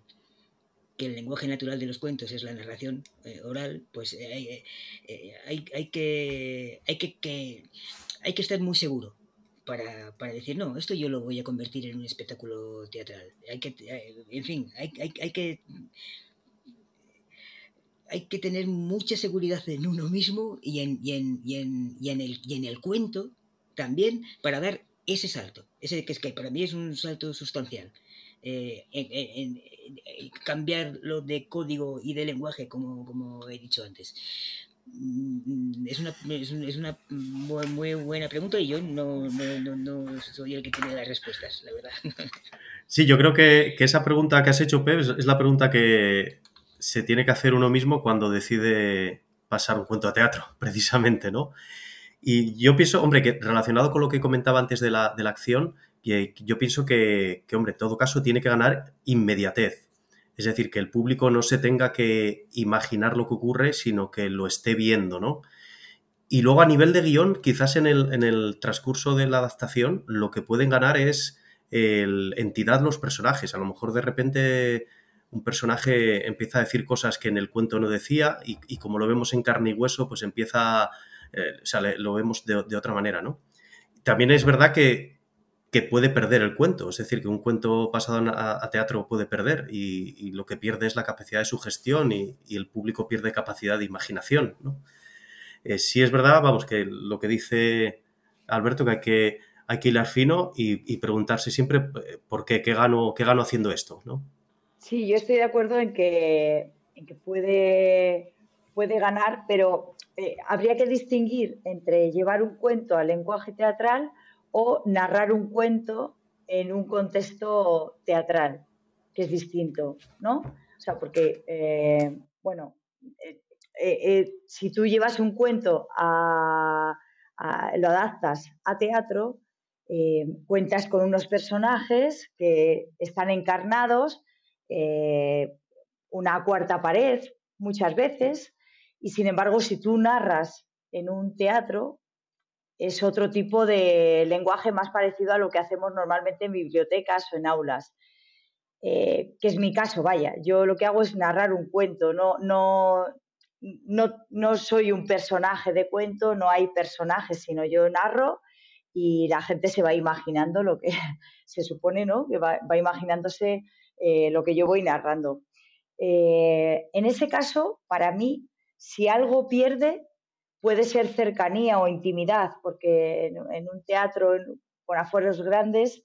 el lenguaje natural de los cuentos es la narración eh, oral, pues hay, que, hay que, hay que estar muy seguro para, decir, no, esto yo lo voy a convertir en un espectáculo teatral. Hay que, en fin, hay, hay que hay que tener mucha seguridad en uno mismo y en, en, el, en el cuento también para dar ese salto. Ese que es que para mí es un salto sustancial. Eh, en, cambiarlo de código y de lenguaje, como, como he dicho antes. Mm, es una, es una muy, buena pregunta y yo no, no, soy el que tiene las respuestas, la verdad. *laughs* Sí, yo creo que, que esa pregunta que has hecho, Pep, es la pregunta que, se tiene que hacer uno mismo cuando decide pasar un cuento a teatro, *laughs* precisamente, ¿no? Y yo pienso, hombre, que relacionado con lo que comentaba antes de la, acción, yo pienso que, hombre, en todo caso tiene que ganar inmediatez. Es decir, que el público no se tenga que imaginar lo que ocurre, sino que lo esté viendo, ¿no? Y luego a nivel de guion, quizás en el, en el transcurso de la adaptación, lo que pueden ganar es el entidad los personajes. A lo mejor de repente un personaje empieza a decir cosas que en el cuento no decía y, como lo vemos en carne y hueso, pues empieza, eh, o sea, lo vemos de, otra manera, ¿no? También es verdad que, puede perder el cuento, es decir, que un cuento pasado a, teatro puede perder y, lo que pierde es la capacidad de sugestión y, el público pierde capacidad de imaginación, ¿no? Eh, sí es verdad, vamos, que lo que dice Alberto, que hay que, hay hilar fino y, y preguntarse siempre eh, por qué, qué gano, qué gano haciendo esto, ¿no? Sí, yo estoy de acuerdo en que, puede, puede ganar, pero eh, habría que distinguir entre llevar un cuento al lenguaje teatral o narrar un cuento en un contexto teatral, que es distinto, ¿no? O sea, porque, eh, bueno, si tú llevas un cuento a, lo adaptas a teatro, cuentas con unos personajes que están encarnados, una cuarta pared muchas veces, y sin embargo, si tú narras en un teatro, es otro tipo de lenguaje más parecido a lo que hacemos normalmente en bibliotecas o en aulas. Eh, que es mi caso, vaya. Yo lo que hago es narrar un cuento, no, no, no, no soy un personaje de cuento, no hay personajes, sino yo narro y la gente se va imaginando lo que *laughs* se supone, ¿no? Que va, imaginándose eh, lo que yo voy narrando. Eh, en ese caso, para mí, si algo pierde, puede ser cercanía o intimidad, porque en, un teatro con afueros grandes,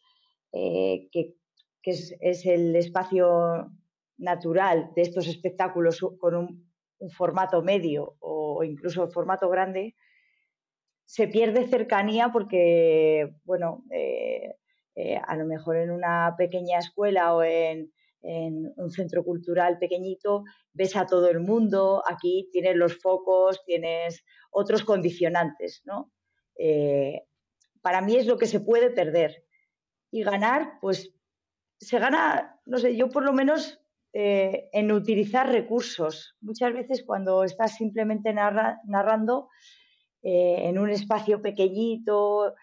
eh, que, es, el espacio natural de estos espectáculos con un, formato medio o incluso formato grande, se pierde cercanía porque, bueno, eh, a lo mejor en una pequeña escuela o en, en un centro cultural pequeñito, ves a todo el mundo, aquí tienes los focos, tienes otros condicionantes, ¿no? Eh, para mí es lo que se puede perder. Y ganar, pues se gana, no sé, yo por lo menos eh, en utilizar recursos. Muchas veces cuando estás simplemente narrando en un espacio pequeñito,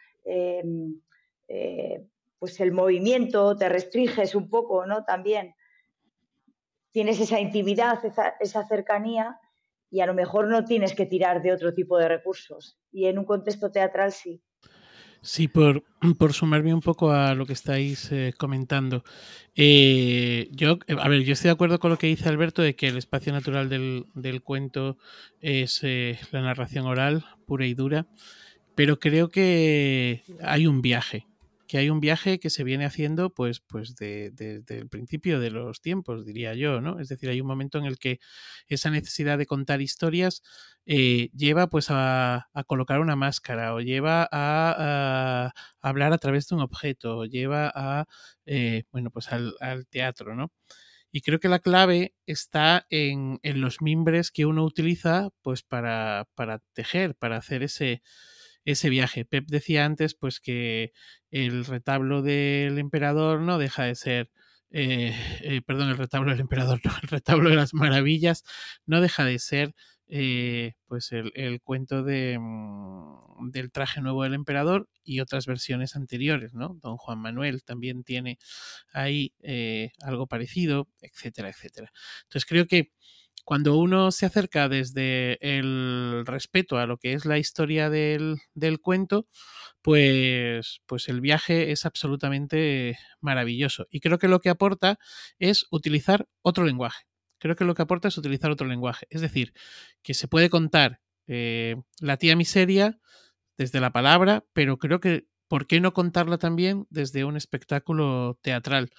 pues el movimiento te restringes un poco, ¿no? También tienes esa intimidad, esa, cercanía y a lo mejor no tienes que tirar de otro tipo de recursos. Y en un contexto teatral sí. Sí, por, *clears throat* por sumarme un poco a lo que estáis eh, comentando. Eh, yo, a ver, yo estoy de acuerdo con lo que dice Alberto de que el espacio natural del, cuento es eh, la narración oral, pura y dura, pero creo que hay un viaje que hay un viaje que se viene haciendo pues, pues desde el principio de los tiempos, diría yo, ¿no? Es decir, hay un momento en el que esa necesidad de contar historias eh, lleva pues a, colocar una máscara o lleva a, hablar a través de un objeto o lleva a, eh, bueno, pues al, teatro, ¿no? Y creo que la clave está en, en los mimbres que uno utiliza pues para, para tejer, para hacer ese, ese viaje. Pep decía antes pues que el retablo del emperador no deja de ser eh, *laughs* eh, perdón, el retablo del emperador, *laughs* no, el retablo de las maravillas no deja de ser eh, pues el, cuento de, mm, del traje nuevo del emperador y otras versiones anteriores, ¿no? Don Juan Manuel también tiene ahí algo parecido, etcétera, etcétera. Entonces creo que cuando uno se acerca desde el respeto a lo que es la historia del, cuento, pues, pues el viaje es absolutamente maravilloso. Y creo que lo que aporta es utilizar otro lenguaje. Creo que lo que aporta es utilizar otro lenguaje. Es decir, que se puede contar eh, la tía miseria desde la palabra, pero creo que ¿por qué no contarla también desde un espectáculo teatral?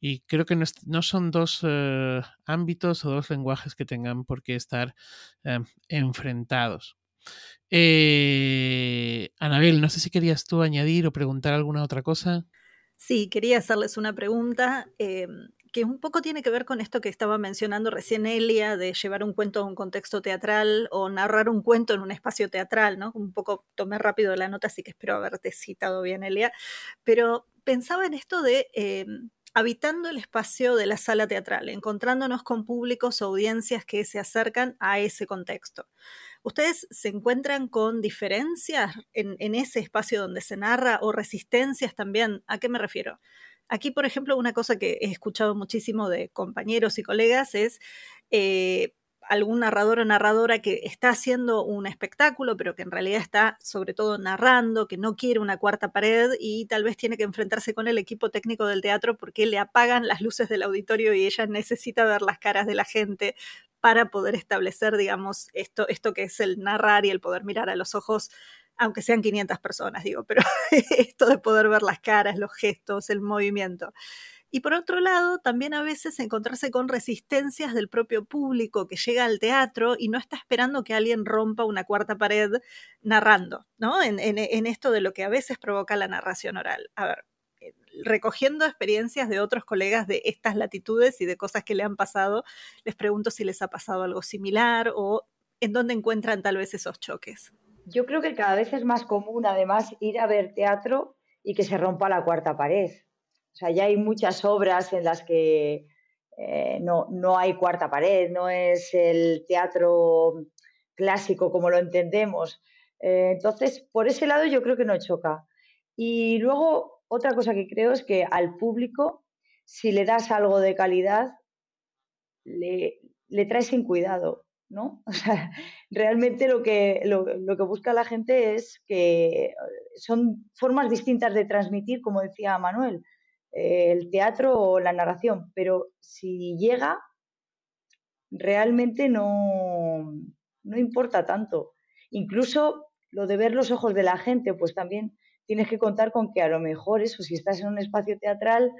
Y creo que no, son dos eh, ámbitos o dos lenguajes que tengan por qué estar em, enfrentados. Eh, Anabel, no sé si querías tú añadir o preguntar alguna otra cosa. Sí, quería hacerles una pregunta em, que un poco tiene que ver con esto que estaba mencionando recién Elia, de llevar un cuento a un contexto teatral o narrar un cuento en un espacio teatral, ¿no? Un poco tomé rápido la nota, así que espero haberte citado bien, Elia. Pero pensaba en esto de em, habitando el espacio de la sala teatral, encontrándonos con públicos o audiencias que se acercan a ese contexto. ¿Ustedes se encuentran con diferencias en, ese espacio donde se narra o resistencias también? ¿A qué me refiero? Aquí, por ejemplo, una cosa que he escuchado muchísimo de compañeros y colegas es eh, algún narrador o narradora que está haciendo un espectáculo, pero que en realidad está sobre todo narrando, que no quiere una cuarta pared y tal vez tiene que enfrentarse con el equipo técnico del teatro porque le apagan las luces del auditorio y ella necesita ver las caras de la gente para poder establecer, digamos, esto, esto que es el narrar y el poder mirar a los ojos aunque sean 500 personas, digo, pero *laughs* esto de poder ver las caras, los gestos, el movimiento. Y por otro lado, también a veces encontrarse con resistencias del propio público que llega al teatro y no está esperando que alguien rompa una cuarta pared narrando, ¿no? En, esto de lo que a veces provoca la narración oral. A ver, eh, recogiendo experiencias de otros colegas de estas latitudes y de cosas que le han pasado, les pregunto si les ha pasado algo similar o en dónde encuentran tal vez esos choques. Yo creo que cada vez es más común, además, ir a ver teatro y que se rompa la cuarta pared. O sea, ya hay muchas obras en las que eh, no, no hay cuarta pared, no es el teatro clásico como lo entendemos. Eh, entonces, por ese lado yo creo que no choca. Y luego, otra cosa que creo es que al público, si le das algo de calidad, le, le traes sin cuidado, ¿no? O sea, *laughs* realmente lo que, lo, que busca la gente es que son formas distintas de transmitir, como decía Manuel, eh, el teatro o la narración, pero si llega, realmente no, no importa tanto. Incluso lo de ver los ojos de la gente, pues también tienes que contar con que a lo mejor eso, si estás en un espacio teatral,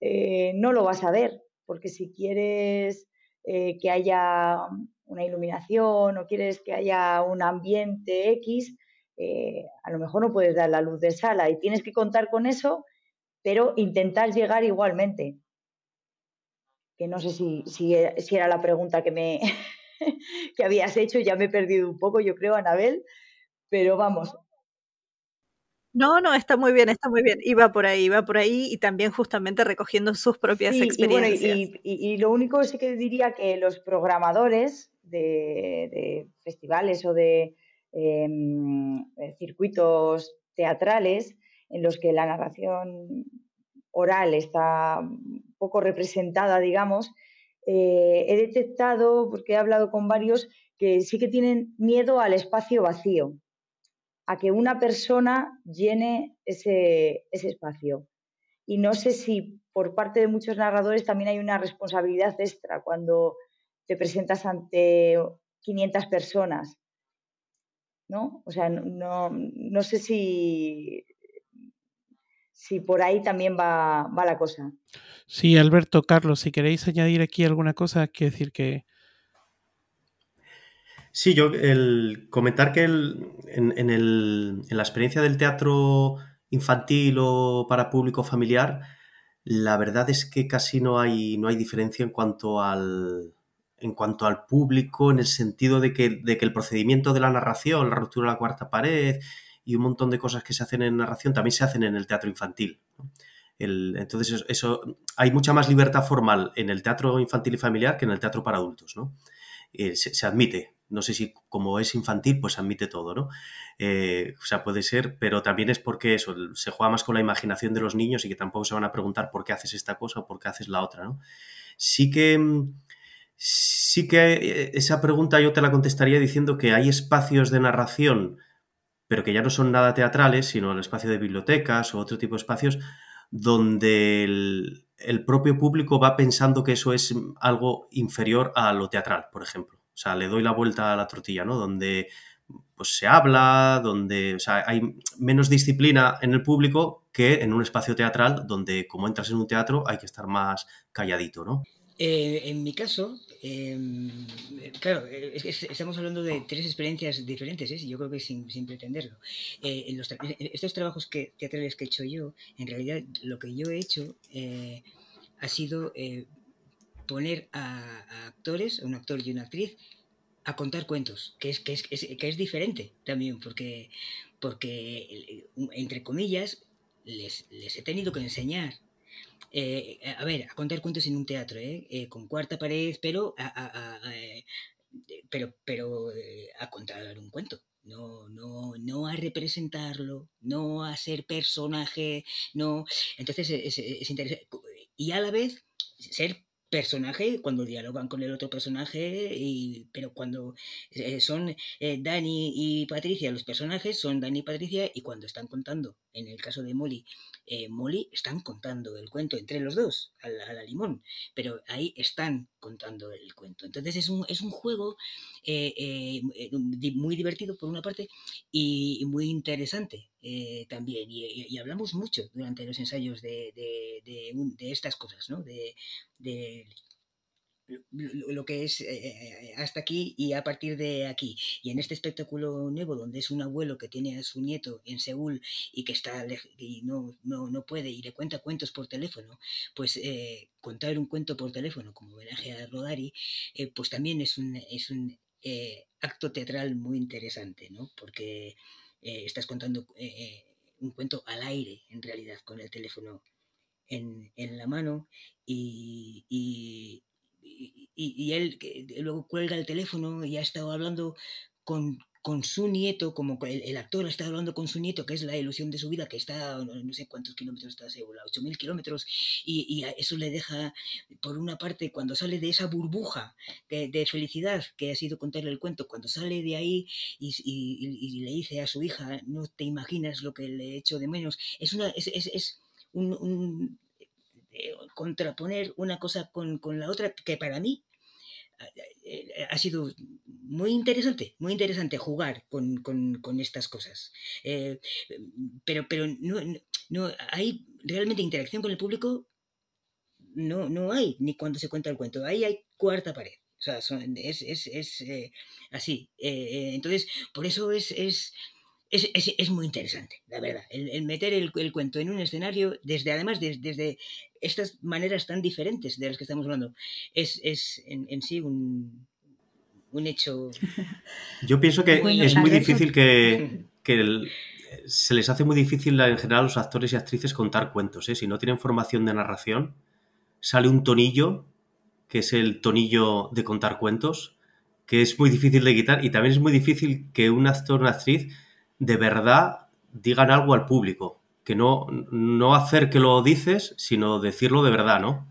eh, no lo vas a ver, porque si quieres eh, que haya una iluminación o quieres que haya un ambiente X, eh, a lo mejor no puedes dar la luz de sala y tienes que contar con eso, pero intentar llegar igualmente. Que no sé si, si, si era la pregunta que me *laughs* que habías hecho, ya me he perdido un poco, yo creo, Anabel, pero vamos, no, no, está muy bien, está muy bien. Iba por ahí, iba por ahí y también justamente recogiendo sus propias experiencias. Y, y, lo único sí que diría que los programadores de, festivales o de em, circuitos teatrales en los que la narración oral está poco representada, digamos, eh, he detectado, porque he hablado con varios, que sí que tienen miedo al espacio vacío a que una persona llene ese, espacio. Y no sé si por parte de muchos narradores también hay una responsabilidad extra cuando te presentas ante 500 personas. ¿No? O sea, no, no sé si, si por ahí también va, va, la cosa. Sí, Alberto, Carlos, si queréis añadir aquí alguna cosa, quiero decir que Sí, yo el comentar que el, en, la experiencia del teatro infantil o para público familiar, la verdad es que casi no hay, no hay diferencia en cuanto al, en cuanto al público, en el sentido de que, de que el procedimiento de la narración, la ruptura de la cuarta pared y un montón de cosas que se hacen en narración también se hacen en el teatro infantil. entonces, eso, hay mucha más libertad formal en el teatro infantil y familiar que en el teatro para adultos. ¿no? Eh, se, admite no sé si como es infantil, pues admite todo, ¿no? Eh, o sea, puede ser, pero también es porque eso, se juega más con la imaginación de los niños y que tampoco se van a preguntar por qué haces esta cosa o por qué haces la otra, ¿no? Sí que, sí que eh, esa pregunta yo te la contestaría diciendo que hay espacios de narración, pero que ya no son nada teatrales, sino el espacio de bibliotecas o otro tipo de espacios donde el propio público va pensando que eso es algo inferior a lo teatral, por ejemplo. O sea, le doy la vuelta a la tortilla, ¿no? Donde pues se habla, donde o sea, hay menos disciplina en el público que en un espacio teatral donde como entras en un teatro hay que estar más calladito, ¿no? Eh, en mi caso, em, claro, estamos hablando de tres experiencias diferentes, ¿eh? yo creo que sin, pretenderlo. Eh, en estos trabajos que, teatrales que he hecho yo, en realidad lo que yo he hecho ha sido poner a, actores, un actor y una actriz, a contar cuentos, que es, que es, que es diferente también, porque, porque entre comillas, les, les he tenido que enseñar eh, a ver, a contar cuentos en un teatro, ¿eh? Eh, con cuarta pared, pero a, pero, pero a contar un cuento. No, no, no a representarlo, no a ser personaje, no. Entonces es, es interesante. Y a la vez ser personaje cuando dialogan con el otro personaje, y, pero cuando eh, son eh, Dani y Patricia los personajes, son Dani y Patricia, y cuando están contando, en el caso de Molly, eh, Molly están contando el cuento entre los dos, a la, limón, pero ahí están contando el cuento. Entonces es un, es un juego eh, eh, muy divertido por una parte y, muy interesante también. Y, hablamos mucho durante los ensayos de, de, estas cosas, ¿no? de lo que es eh, eh, hasta aquí y a partir de aquí. Y en este espectáculo nuevo, donde es un abuelo que tiene a su nieto en Seúl y que está y no, no, no puede y le cuenta cuentos por teléfono, pues eh, contar un cuento por teléfono como homenaje a Rodari, pues también es un, es un acto teatral muy interesante, ¿no? Porque estás contando un cuento al aire, en realidad, con el teléfono en, en la mano y, y, él luego cuelga el teléfono y ha estado hablando con, con su nieto, como el, actor ha estado hablando con su nieto, que es la ilusión de su vida, que está, no, sé cuántos kilómetros está seguro, 8.000 kilómetros, y, y, eso le deja, por una parte, cuando sale de esa burbuja de, felicidad que ha sido contarle el cuento, cuando sale de ahí y, le dice a su hija, no te imaginas lo que le he hecho de menos, es, una, es, es, es un, eh, contraponer una cosa con, la otra, que para mí eh, eh, ha sido muy interesante, muy interesante jugar con, estas cosas. pero pero no, no, hay realmente interacción con el público, no, no hay, ni cuando se cuenta el cuento. Ahí hay cuarta pared. O sea, es, es, así. entonces, por eso es, es, muy interesante, la verdad. El, meter el, cuento en un escenario, desde además desde estas maneras tan diferentes de las que estamos hablando, es, en, sí un, un hecho. *laughs* Yo pienso que es muy difícil que, *laughs* se les hace muy difícil en general a los actores y actrices contar cuentos. ¿eh? Si no tienen formación de narración, sale un tonillo, que es el tonillo de contar cuentos, que es muy difícil de quitar y también es muy difícil que un actor o una actriz de verdad digan algo al público. Que no, no hacer que lo dices, sino decirlo de verdad, ¿no?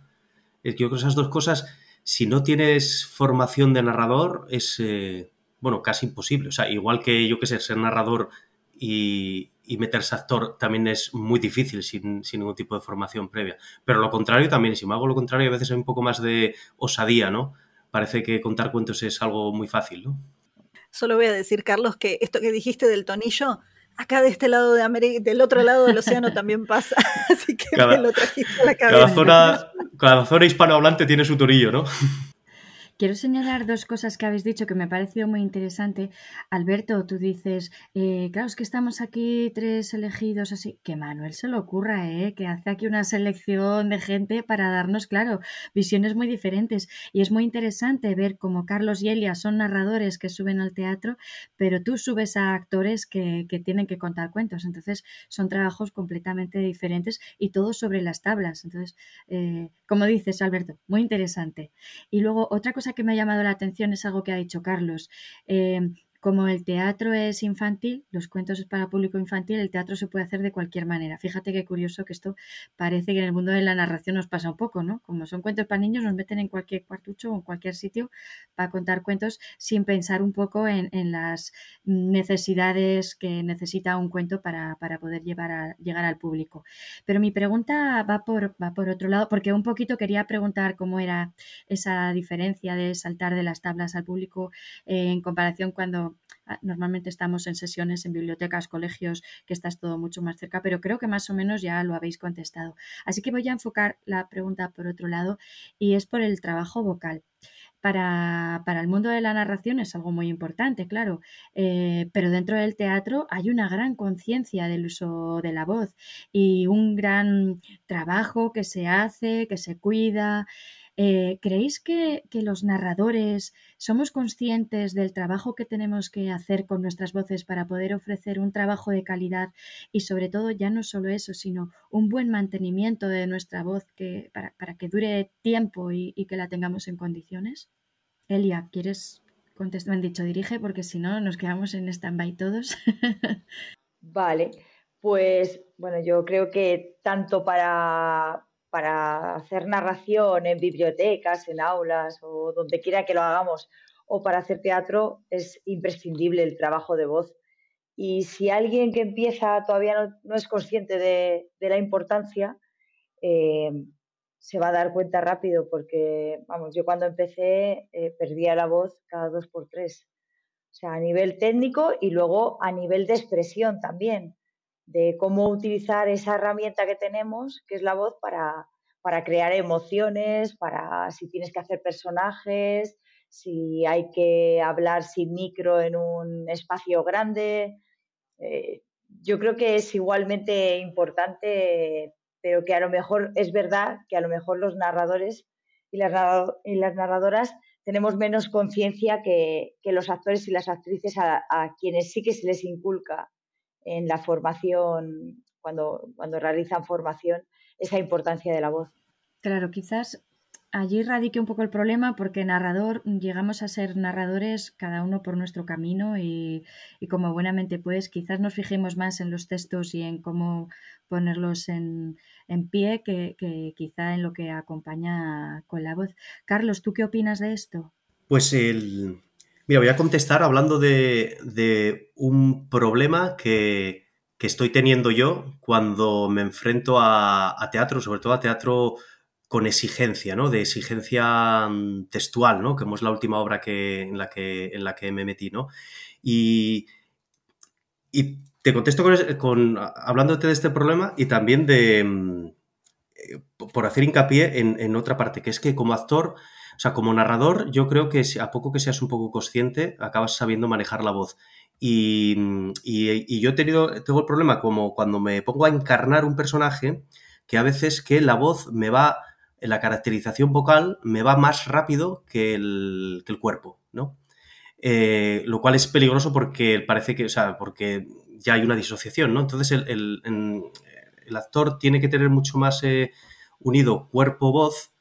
Yo creo que esas dos cosas, si no tienes formación de narrador, es, eh, bueno, casi imposible. O sea, igual que yo que sé, ser narrador y, y meterse actor también es muy difícil sin, sin, ningún tipo de formación previa. Pero lo contrario también, si me hago lo contrario, a veces hay un poco más de osadía, ¿no? Parece que contar cuentos es algo muy fácil, ¿no? Solo voy a decir, Carlos, que esto que dijiste del tonillo, acá de este lado de América, del otro lado del océano también pasa. *laughs* Así que me lo trajiste a la cabeza. Cada zona, cada zona hispanohablante tiene su tonillo, ¿no? Quiero señalar dos cosas que habéis dicho que me ha parecido muy interesante. Alberto, tú dices, eh, claro, es que estamos aquí tres elegidos así. Que Manuel se lo ocurra, ¿eh? que hace aquí una selección de gente para darnos, claro, visiones muy diferentes. Y es muy interesante ver cómo Carlos y Elia son narradores que suben al teatro, pero tú subes a actores que, que tienen que contar cuentos. Entonces, son trabajos completamente diferentes y todos sobre las tablas. Entonces, eh, como dices, Alberto, muy interesante. Y luego, otra cosa que me ha llamado la atención es algo que ha dicho Carlos. Eh, como el teatro es infantil, los cuentos es para público infantil, el teatro se puede hacer de cualquier manera. Fíjate qué curioso que esto parece que en el mundo de la narración nos pasa un poco, ¿no? Como son cuentos para niños, nos meten en cualquier cuartucho o en cualquier sitio para contar cuentos sin pensar un poco en, las necesidades que necesita un cuento para, poder llevar a, llegar al público. Pero mi pregunta va por, va por otro lado, porque un poquito quería preguntar cómo era esa diferencia de saltar de las tablas al público en comparación cuando Ah, normalmente estamos en sesiones en bibliotecas, colegios, que estás todo mucho más cerca, pero creo que más o menos ya lo habéis contestado. Así que voy a enfocar la pregunta por otro lado y es por el trabajo vocal. Para, el mundo de la narración es algo muy importante, claro, eh, pero dentro del teatro hay una gran conciencia del uso de la voz y un gran trabajo que se hace, que se cuida. Eh, ¿Creéis que, los narradores somos conscientes del trabajo que tenemos que hacer con nuestras voces para poder ofrecer un trabajo de calidad y sobre todo ya no solo eso, sino un buen mantenimiento de nuestra voz que, para, que dure tiempo y, que la tengamos en condiciones? Elia, ¿quieres contestar? Me han dicho dirige porque si no nos quedamos en stand-by todos. *laughs* vale, pues bueno, yo creo que tanto para para hacer narración en bibliotecas, en aulas o donde quiera que lo hagamos, o para hacer teatro, es imprescindible el trabajo de voz. Y si alguien que empieza todavía no, es consciente de, la importancia, eh, se va a dar cuenta rápido, porque, vamos, yo cuando empecé eh, perdía la voz cada dos por tres. O sea, a nivel técnico y luego a nivel de expresión también de cómo utilizar esa herramienta que tenemos, que es la voz, para, para crear emociones, para si tienes que hacer personajes, si hay que hablar sin micro en un espacio grande. Eh, yo creo que es igualmente importante, pero que a lo mejor es verdad que a lo mejor los narradores y las, narradoras tenemos menos conciencia que, los actores y las actrices a, quienes sí que se les inculca en la formación, cuando, cuando realizan formación, esa importancia de la voz. Claro, quizás allí radique un poco el problema porque narrador, llegamos a ser narradores cada uno por nuestro camino y, como buenamente pues quizás nos fijemos más en los textos y en cómo ponerlos en, pie que, quizá en lo que acompaña con la voz. Carlos, ¿tú qué opinas de esto? Pues el... Mira, voy a contestar hablando de, un problema que, estoy teniendo yo cuando me enfrento a teatro, sobre todo a teatro con exigencia, ¿no? De exigencia mm, textual, ¿no? Como es la última obra que, en, la que, en la que me metí, ¿no? Y, y te contesto con, hablándote de este problema y también de, mm, eh, por hacer hincapié en, otra parte, que es que como actor, o sea, como narrador, yo creo que a poco que seas un poco consciente, acabas sabiendo manejar la voz. Y, y, yo he tenido, tengo el problema como cuando me pongo a encarnar un personaje, que a veces que la voz me va la caracterización vocal me va más rápido que el, cuerpo, ¿no? Eh, lo cual es peligroso porque parece que, o sea, porque ya hay una disociación, ¿no? Entonces el, actor tiene que tener mucho más eh, unido cuerpo-voz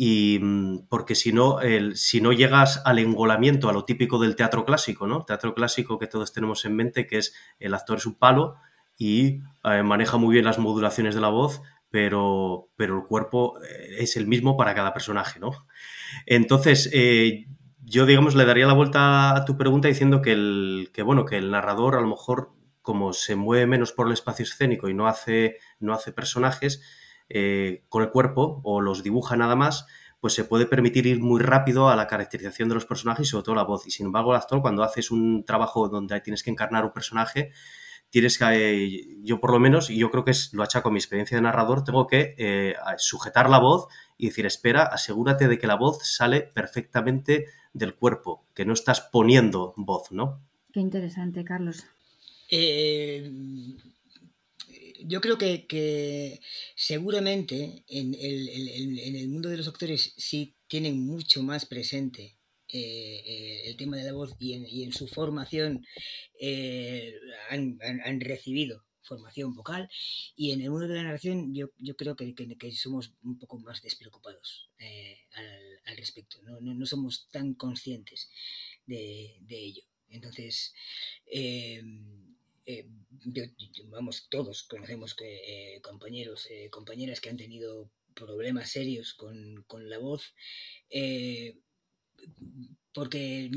y mm, porque si no, si no llegas al engolamiento, a lo típico del teatro clásico, ¿no? Teatro clásico que todos tenemos en mente, que es el actor es un palo y eh, maneja muy bien las modulaciones de la voz, pero, pero el cuerpo eh, es el mismo para cada personaje, ¿no? Entonces, eh, yo, digamos, le daría la vuelta a tu pregunta diciendo que el, que, bueno, que el narrador a lo mejor, como se mueve menos por el espacio escénico y no hace, no hace personajes eh, con el cuerpo o los dibuja nada más, pues se puede permitir ir muy rápido a la caracterización de los personajes y sobre todo la voz. Y sin embargo, el actor, cuando haces un trabajo donde tienes que encarnar un personaje, tienes que, eh, yo por lo menos, y yo creo que es, lo hacha con mi experiencia de narrador, tengo que eh, sujetar la voz y decir, espera, asegúrate de que la voz sale perfectamente del cuerpo, que no estás poniendo voz, ¿no? Qué interesante, Carlos. Eh, yo creo que, seguramente en el, en el, mundo de los actores sí tienen mucho más presente eh, eh, el tema de la voz y en, su formación eh, han, recibido formación vocal y en el mundo de la narración yo, creo que, somos un poco más despreocupados al, respecto, ¿no? somos tan conscientes de, ello. Entonces, vamos, todos conocemos que, compañeros, compañeras que han tenido problemas serios con, con la voz porque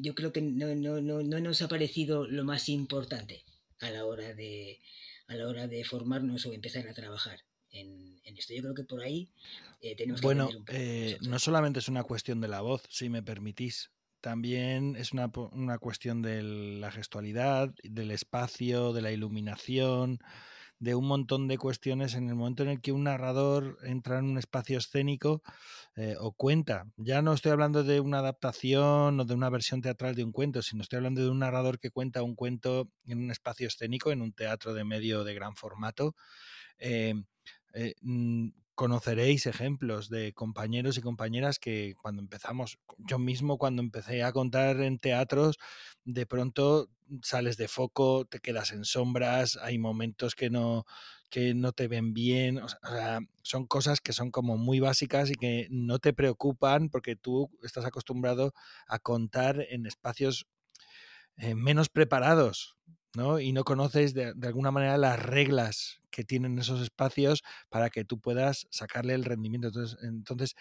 yo creo que no, nos ha parecido lo más importante a la hora de, a la hora de formarnos o empezar a trabajar. En, esto. Yo creo que por ahí eh, tenemos que Bueno, eh, no solamente es una cuestión de la voz, si me permitís. También es una, una cuestión de la gestualidad, del espacio, de la iluminación, de un montón de cuestiones en el momento en el que un narrador entra en un espacio escénico eh, o cuenta. Ya no estoy hablando de una adaptación o de una versión teatral de un cuento, sino estoy hablando de un narrador que cuenta un cuento en un espacio escénico, en un teatro de medio de gran formato. Eh, eh, mm, conoceréis ejemplos de compañeros y compañeras que cuando empezamos, yo mismo cuando empecé a contar en teatros, de pronto sales de foco, te quedas en sombras, hay momentos que no, que no te ven bien, o sea, son cosas que son como muy básicas y que no te preocupan porque tú estás acostumbrado a contar en espacios eh, menos preparados, ¿no? Y no conoces de, de, alguna manera las reglas que tienen esos espacios para que tú puedas sacarle el rendimiento. Entonces, entonces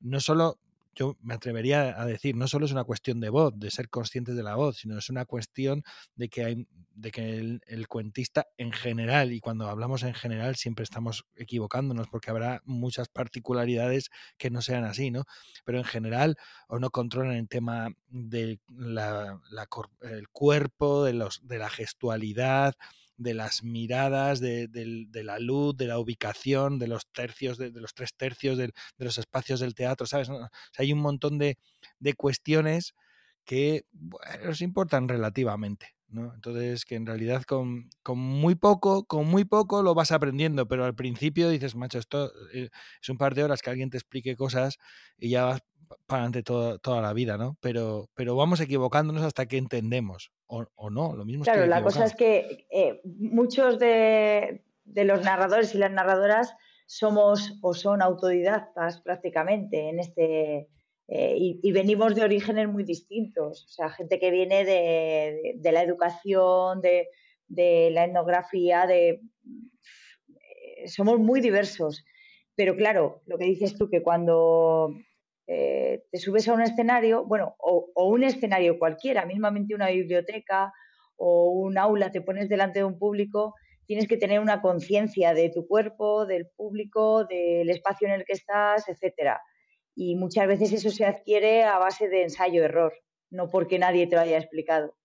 no solo yo me atrevería a decir, no solo es una cuestión de voz, de ser conscientes de la voz, sino es una cuestión de que, hay, de que el, cuentista en general, y cuando hablamos en general siempre estamos equivocándonos porque habrá muchas particularidades que no sean así, ¿no? Pero en general o no controlan el tema del cuerpo, de, los, de la gestualidad, de las miradas, de, la luz, de la ubicación, de los tercios, de, los tres tercios de, los espacios del teatro, ¿sabes? hay un montón de, cuestiones que nos importan relativamente. ¿no? Entonces, que en realidad con, muy poco, con muy poco lo vas aprendiendo, pero al principio dices, macho, esto eh, es un par de horas que alguien te explique cosas y ya vas para adelante toda la vida, ¿no? Pero, pero vamos equivocándonos hasta que entendemos, o, no, lo mismo. Claro, la cosa es que eh, muchos de, los narradores y las narradoras somos o son autodidactas prácticamente en este... Eh, y, venimos de orígenes muy distintos, o sea, gente que viene de, de la educación, de, de la etnografía, de... Somos muy diversos. Pero claro, lo que dices tú, que cuando eh, te subes a un escenario, bueno, o, un escenario cualquiera, mismamente una biblioteca o un aula, te pones delante de un público, tienes que tener una conciencia de tu cuerpo, del público, del espacio en el que estás, etcétera. Y muchas veces eso se adquiere a base de ensayo-error, no porque nadie te lo haya explicado.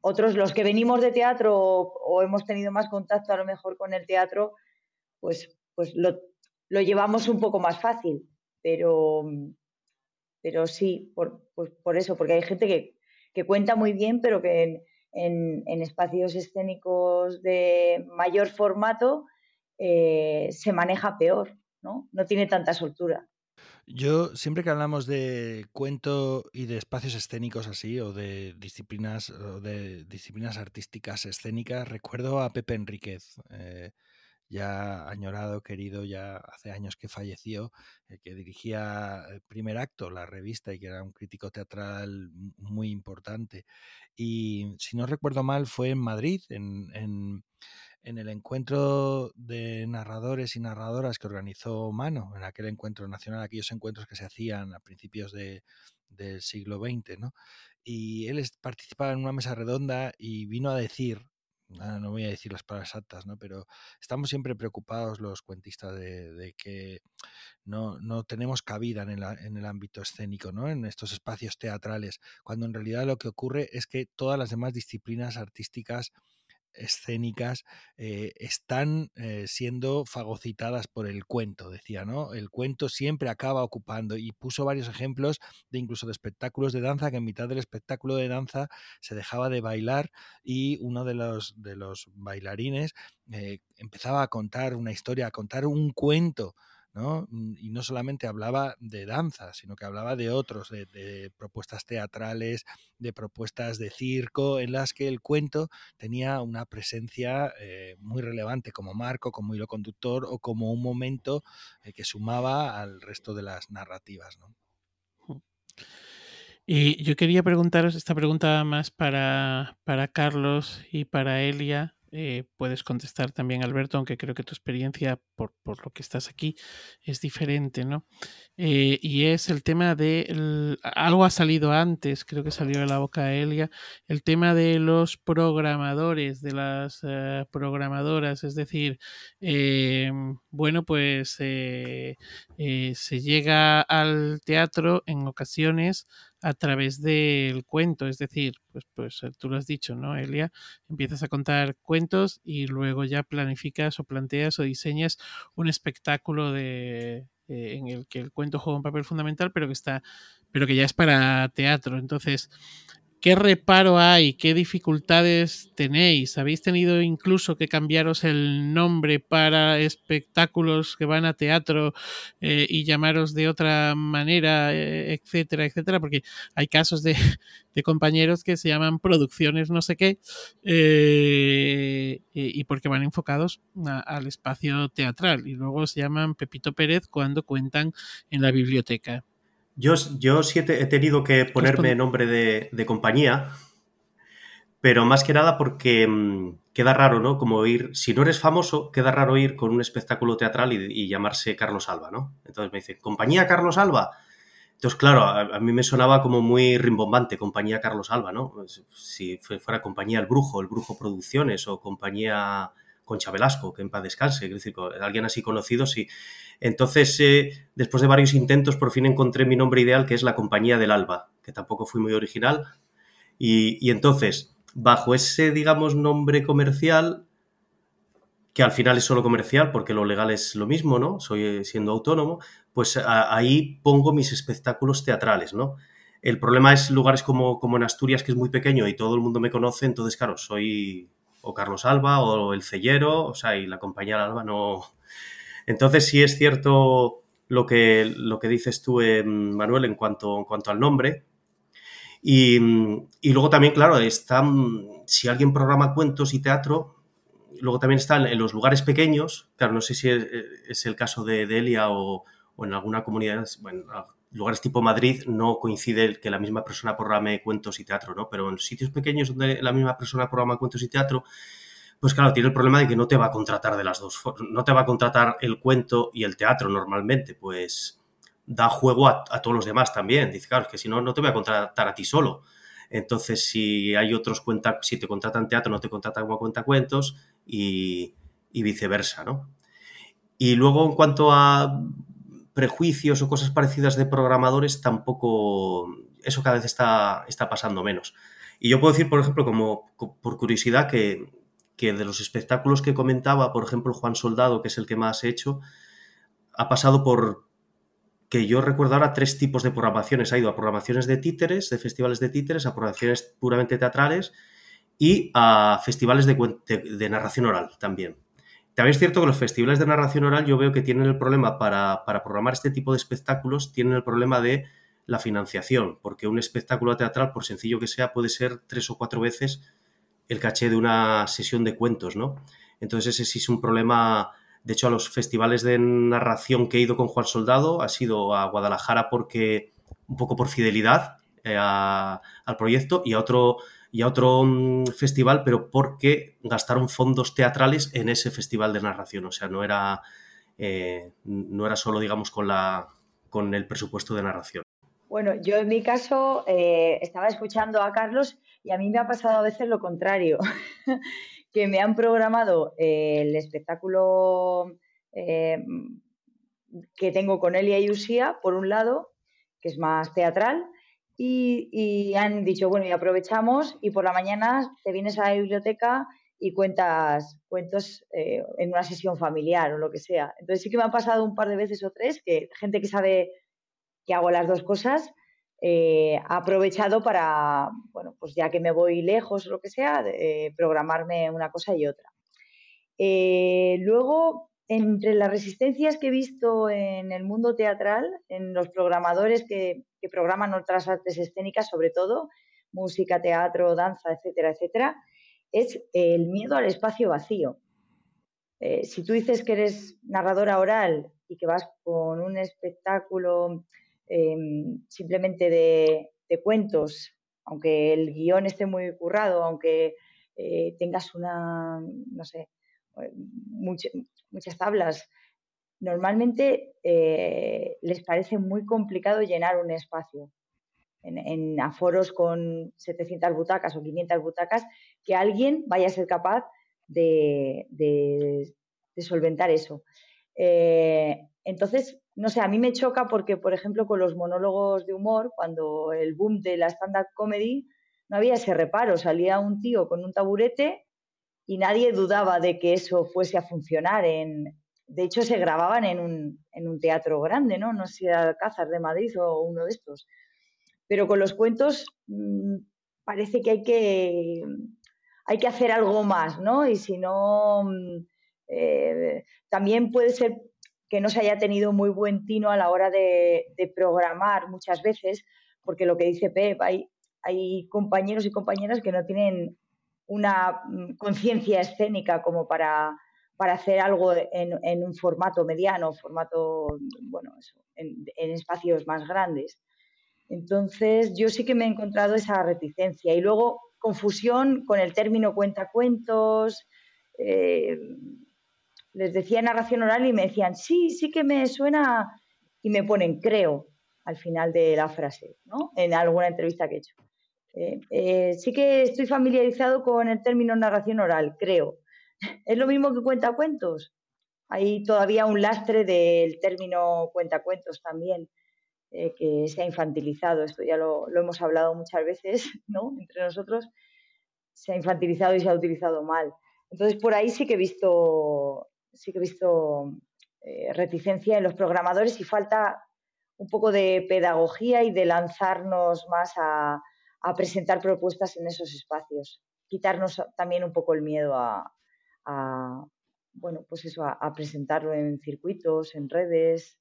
Otros, los que venimos de teatro o, hemos tenido más contacto a lo mejor con el teatro, pues, pues lo, lo llevamos un poco más fácil pero, pero sí, por, pues por eso, porque hay gente que, que, cuenta muy bien, pero que en, en, espacios escénicos de mayor formato eh, se maneja peor, ¿no? No tiene tanta soltura. Yo, siempre que hablamos de cuento y de espacios escénicos así, o de disciplinas, o de disciplinas artísticas escénicas, recuerdo a Pepe Enríquez. Eh, ya añorado, querido, ya hace años que falleció, el que dirigía el primer acto, la revista, y que era un crítico teatral muy importante. Y si no recuerdo mal, fue en Madrid, en, en, el encuentro de narradores y narradoras que organizó Mano, en aquel encuentro nacional, aquellos encuentros que se hacían a principios de, del siglo XX, ¿no? Y él participaba en una mesa redonda y vino a decir no voy a decir las palabras exactas, ¿no? pero estamos siempre preocupados los cuentistas de, que no, no, tenemos cabida en el, en el, ámbito escénico, ¿no? en estos espacios teatrales, cuando en realidad lo que ocurre es que todas las demás disciplinas artísticas escénicas eh, están eh, siendo fagocitadas por el cuento, decía, ¿no? El cuento siempre acaba ocupando y puso varios ejemplos de incluso de espectáculos de danza que en mitad del espectáculo de danza se dejaba de bailar y uno de los, de los bailarines eh, empezaba a contar una historia, a contar un cuento Mm, y no solamente hablaba de danza, sino que hablaba de otros, de, propuestas teatrales, de propuestas de circo, en las que el cuento tenía una presencia eh, muy relevante como marco, como hilo conductor o como un momento eh, que sumaba al resto de las narrativas. Y yo quería preguntaros esta pregunta más para, para Carlos y para Elia, eh, puedes contestar también, Alberto, aunque creo que tu experiencia, por, lo que estás aquí, es diferente, ¿no? Eh, y es el tema de, algo ha salido antes, creo que salió de la boca de Elia, el tema de los programadores, de las eh, programadoras, es decir, bueno, pues se llega al teatro en ocasiones a través del cuento, es decir, pues, pues eh, tú lo has dicho, ¿no, Elia? Empiezas a contar cuentos y luego ya planificas o planteas o diseñas un espectáculo de, eh, en el que el cuento juega un papel fundamental, pero que está, pero que ya es para teatro. Entonces, ¿Qué reparo hay? ¿Qué dificultades tenéis? ¿Habéis tenido incluso que cambiaros el nombre para espectáculos que van a teatro eh, y llamaros de otra manera, eh, etcétera, etcétera? Porque hay casos de, compañeros que se llaman producciones no sé qué eh, y porque van enfocados al espacio teatral y luego se llaman Pepito Pérez cuando cuentan en la biblioteca. Yo, yo sí he, tenido que ponerme nombre de, compañía, pero más que nada porque mm, queda raro, ¿no? Como ir, si no eres famoso, queda raro ir con un espectáculo teatral y, llamarse Carlos Alba, ¿no? Entonces me dicen, compañía Carlos Alba. Entonces, claro, a, mí me sonaba como muy rimbombante, compañía Carlos Alba, ¿no? Si fuera compañía El Brujo, El Brujo Producciones o compañía Concha Velasco, que en paz descanse, es decir, alguien así conocido, sí. Entonces, eh, después de varios intentos, por fin encontré mi nombre ideal, que es la Compañía del Alba, que tampoco fui muy original. Y, entonces, bajo ese, digamos, nombre comercial, que al final es solo comercial porque lo legal es lo mismo, ¿no? Soy eh, siendo autónomo, pues ahí pongo mis espectáculos teatrales, ¿no? El problema es lugares como, como en Asturias, que es muy pequeño y todo el mundo me conoce, entonces, claro, soy o Carlos Alba o el Cellero, o sea, y la compañía Alba no... Entonces sí es cierto lo que, lo que dices tú, eh, Manuel, en cuanto, en cuanto al nombre. Y, y, luego también, claro, está, si alguien programa cuentos y teatro, luego también están en los lugares pequeños, claro, no sé si es, el caso de, Delia o, o, en alguna comunidad, bueno, lugares tipo Madrid no coincide que la misma persona programe cuentos y teatro, ¿no? Pero en sitios pequeños donde la misma persona programa cuentos y teatro, pues claro, tiene el problema de que no te va a contratar de las dos no te va a contratar el cuento y el teatro normalmente, pues da juego a, todos los demás también. Dice, claro, que si no, no te voy a contratar a ti solo. Entonces, si hay otros cuentas, si te contratan teatro, no te contratan como cuentacuentos y, y viceversa, ¿no? Y luego, en cuanto a prejuicios o cosas parecidas de programadores, tampoco, eso cada vez está, está pasando menos. Y yo puedo decir, por ejemplo, como por curiosidad, que, que de los espectáculos que comentaba, por ejemplo, Juan Soldado, que es el que más he hecho, ha pasado por, que yo recuerdo ahora tres tipos de programaciones. Ha ido a programaciones de títeres, de festivales de títeres, a programaciones puramente teatrales y a festivales de, de narración oral también. También es cierto que los festivales de narración oral yo veo que tienen el problema para, programar este tipo de espectáculos, tienen el problema de la financiación, porque un espectáculo teatral, por sencillo que sea, puede ser tres o cuatro veces el caché de una sesión de cuentos, ¿no? Entonces ese sí es un problema. De hecho, a los festivales de narración que he ido con Juan Soldado ha sido a Guadalajara porque un poco por fidelidad eh, al proyecto y a otro y a otro mm, festival, pero porque gastaron fondos teatrales en ese festival de narración. O sea, no era, eh, no era solo, digamos, con, la, con el presupuesto de narración. Bueno, yo en mi caso eh, estaba escuchando a Carlos y a mí me ha pasado a veces lo contrario, *laughs* que me han programado eh, el espectáculo que tengo con Elia y Usía, por un lado, que es más teatral, y, han dicho, bueno, y aprovechamos y por la mañana te vienes a la biblioteca y cuentas cuentos eh, en una sesión familiar o lo que sea. Entonces sí que me han pasado un par de veces o tres que gente que sabe que hago las dos cosas eh, ha aprovechado para, bueno, pues ya que me voy lejos o lo que sea, programarme una cosa y otra. Eh, luego, entre las resistencias que he visto en el mundo teatral, en los programadores que, programan otras artes escénicas, sobre todo, música, teatro, danza, etcétera, etcétera, es el miedo al espacio vacío. Eh, si tú dices que eres narradora oral y que vas con un espectáculo em, simplemente de, cuentos, aunque el guion esté muy currado, aunque eh, tengas una, no sé, muchas tablas, normalmente eh, les parece muy complicado llenar un espacio. En, aforos con 700 butacas o 500 butacas, que alguien vaya a ser capaz de, solventar eso. Eh, entonces, no sé, a mí me choca porque, por ejemplo, con los monólogos de humor, cuando el boom de la stand-up comedy, no había ese reparo. Salía un tío con un taburete y nadie dudaba de que eso fuese a funcionar. En, de hecho, se grababan en un, en un teatro grande, ¿no? No sé si era Alcázar de Madrid o uno de estos. Pero con los cuentos mm, parece que hay que hay que hacer algo más, ¿no? Y si no, mm, eh, también puede ser que no se haya tenido muy buen tino a la hora de, de programar muchas veces, porque lo que dice Pep, hay, hay compañeros y compañeras que no tienen una mm, conciencia escénica como para, hacer algo en, un formato mediano, formato, bueno, en, espacios más grandes. Entonces, yo sí que me he encontrado esa reticencia. Y luego, confusión con el término cuentacuentos. Eh, les decía narración oral y me decían, sí, sí que me suena, y me ponen creo al final de la frase, ¿no? En alguna entrevista que he hecho. Eh, eh, sí que estoy familiarizado con el término narración oral, creo. *laughs* ¿Es lo mismo que cuentacuentos? Hay todavía un lastre del término cuentacuentos también, eh, que se ha infantilizado. Esto ya lo, hemos hablado muchas veces, *laughs* ¿no? Entre nosotros. se ha infantilizado y se ha utilizado mal. Entonces, por ahí sí que he visto, sí que he visto reticencia en los programadores y falta un poco de pedagogía y de lanzarnos más a, presentar propuestas en esos espacios. Quitarnos también un poco el miedo a, bueno, pues eso, a, presentarlo en circuitos, en redes,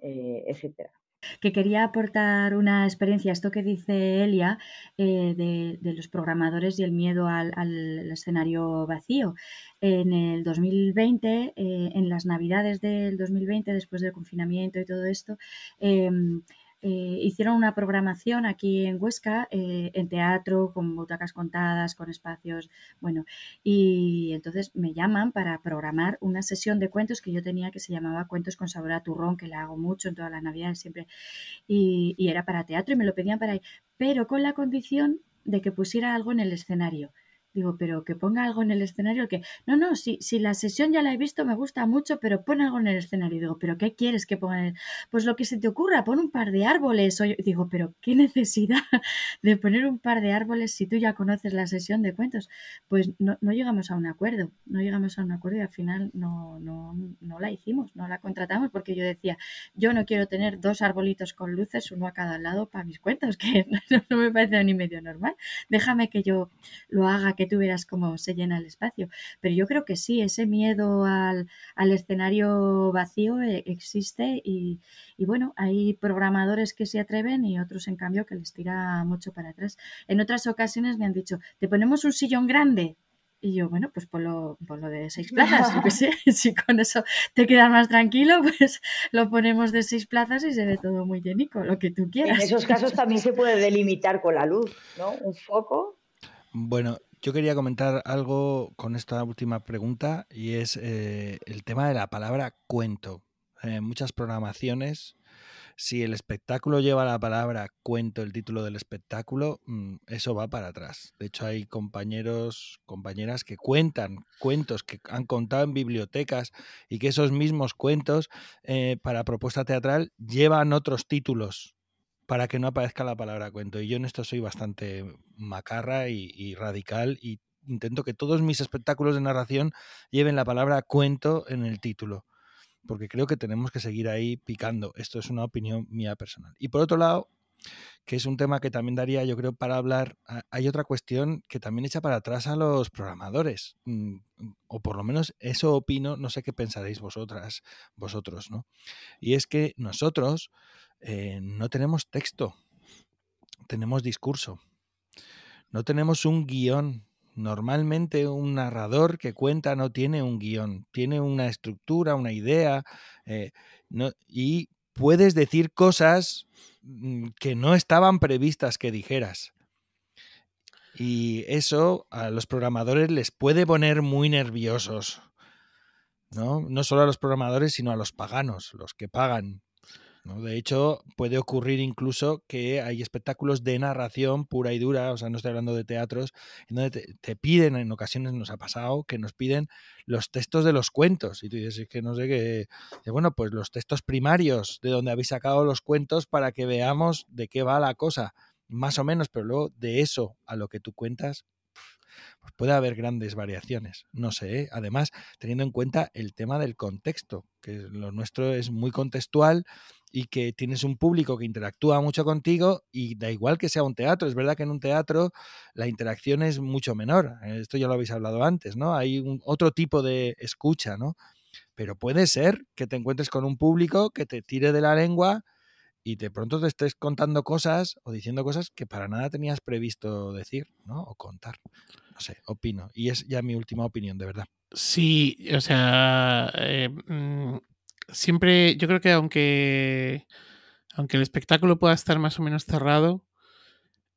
eh, etcétera que quería aportar una experiencia, esto que dice Elia, eh, de, los programadores y el miedo al, escenario vacío. En el 2020, eh, en las navidades del 2020, después del confinamiento y todo esto, em, eh, hicieron una programación aquí en Huesca, eh, en teatro, con butacas contadas, con espacios, bueno, y entonces me llaman para programar una sesión de cuentos que yo tenía que se llamaba Cuentos con sabor a turrón, que la hago mucho en todas las navidades siempre, y, y era para teatro y me lo pedían para ahí, pero con la condición de que pusiera algo en el escenario. Digo, pero que ponga algo en el escenario que, no, no, si, si la sesión ya la he visto, me gusta mucho, pero pon algo en el escenario. Digo, pero ¿qué quieres que ponga? En el... Pues lo que se te ocurra, pon un par de árboles. Digo, pero ¿qué *laughs* necesidad de poner un par de árboles si tú ya conoces la sesión de cuentos? Pues no, no llegamos a un acuerdo, no llegamos a un acuerdo y al final no, no, no la hicimos, no la contratamos porque yo decía, yo no quiero tener dos arbolitos con luces, uno a cada lado para mis cuentos, *laughs* que no, me parece ni medio normal. Déjame que yo lo haga, que tú verás cómo se llena el espacio. Pero yo creo que sí, ese miedo al, escenario vacío eh, existe y, bueno, hay programadores que se atreven y otros en cambio que les tira mucho para atrás. En otras ocasiones me han dicho, te ponemos un sillón grande. Y yo, bueno, pues por lo, de seis plazas, yo sé, *laughs* *laughs* si con eso te quedas más tranquilo, pues lo ponemos de seis plazas y se ve todo muy llenico, lo que tú quieras. En esos casos también se puede delimitar con la luz, ¿no? Un foco. Bueno, yo quería comentar algo con esta última pregunta y es eh, el tema de la palabra cuento. En muchas programaciones, si el espectáculo lleva la palabra cuento, el título del espectáculo, mm, eso va para atrás. De hecho, hay compañeros, compañeras que cuentan cuentos que han contado en bibliotecas y que esos mismos cuentos eh, para propuesta teatral llevan otros títulos para que no aparezca la palabra cuento. Y yo en esto soy bastante macarra y, radical y intento que todos mis espectáculos de narración lleven la palabra cuento en el título, porque creo que tenemos que seguir ahí picando. Esto es una opinión mía personal. Y por otro lado, que es un tema que también daría, yo creo, para hablar, hay otra cuestión que también echa para atrás a los programadores, mm, o por lo menos eso opino, no sé qué pensaréis vosotras, vosotros, ¿no? Y es que nosotros eh, no tenemos texto, tenemos discurso. No tenemos un guion. Normalmente un narrador que cuenta no tiene un guion, tiene una estructura, una idea, eh, y puedes decir cosas mm, que no estaban previstas que dijeras. Y eso a los programadores les puede poner muy nerviosos. ¿no? no solo a los programadores, sino a los paganos, los que pagan de hecho, puede ocurrir incluso que hay espectáculos de narración pura y dura, o sea, no estoy hablando de teatros, en donde te, piden, en ocasiones nos ha pasado, que nos piden los textos de los cuentos. Y tú dices, es que no sé qué. Bueno, pues los textos primarios de donde habéis sacado los cuentos para que veamos de qué va la cosa, más o menos, pero luego de eso a lo que tú cuentas, pues puede haber grandes variaciones. No sé, ¿eh? además, teniendo en cuenta el tema del contexto, que lo nuestro es muy contextual y que tienes un público que interactúa mucho contigo y da igual que sea un teatro. Es verdad que en un teatro la interacción es mucho menor. Esto ya lo habéis hablado antes, ¿no? Hay un, otro tipo de escucha, ¿no? Pero puede ser que te encuentres con un público que te tire de la lengua y de pronto te estés contando cosas o diciendo cosas que para nada tenías previsto decir, ¿no? O contar. No sé, opino. Y es ya mi última opinión, de verdad. Sí, o sea, eh, mm, siempre, yo creo que aunque, aunque el espectáculo pueda estar más o menos cerrado,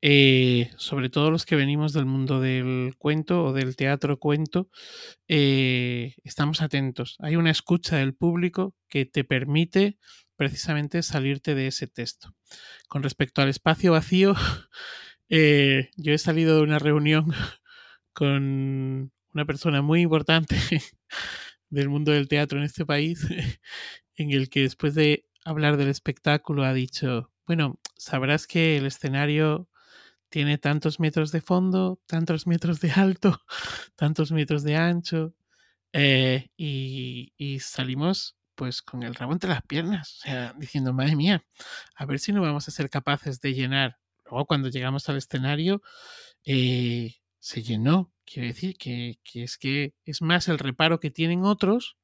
eh, sobre todo los que venimos del mundo del cuento o del teatro cuento, eh, estamos atentos. Hay una escucha del público que te permite precisamente salirte de ese texto. Con respecto al espacio vacío, *laughs* eh, yo he salido de una reunión *laughs* con una persona muy importante *laughs* del mundo del teatro en este país, en el que después de hablar del espectáculo ha dicho, bueno, sabrás que el escenario tiene tantos metros de fondo, tantos metros de alto, tantos metros de ancho. eh, y, y salimos pues con el rabo entre las piernas, o sea, diciendo, madre mía, a ver si no vamos a ser capaces de llenar. Luego cuando llegamos al escenario, eh, se llenó. Quiere decir que, que es que es más el reparo que tienen otros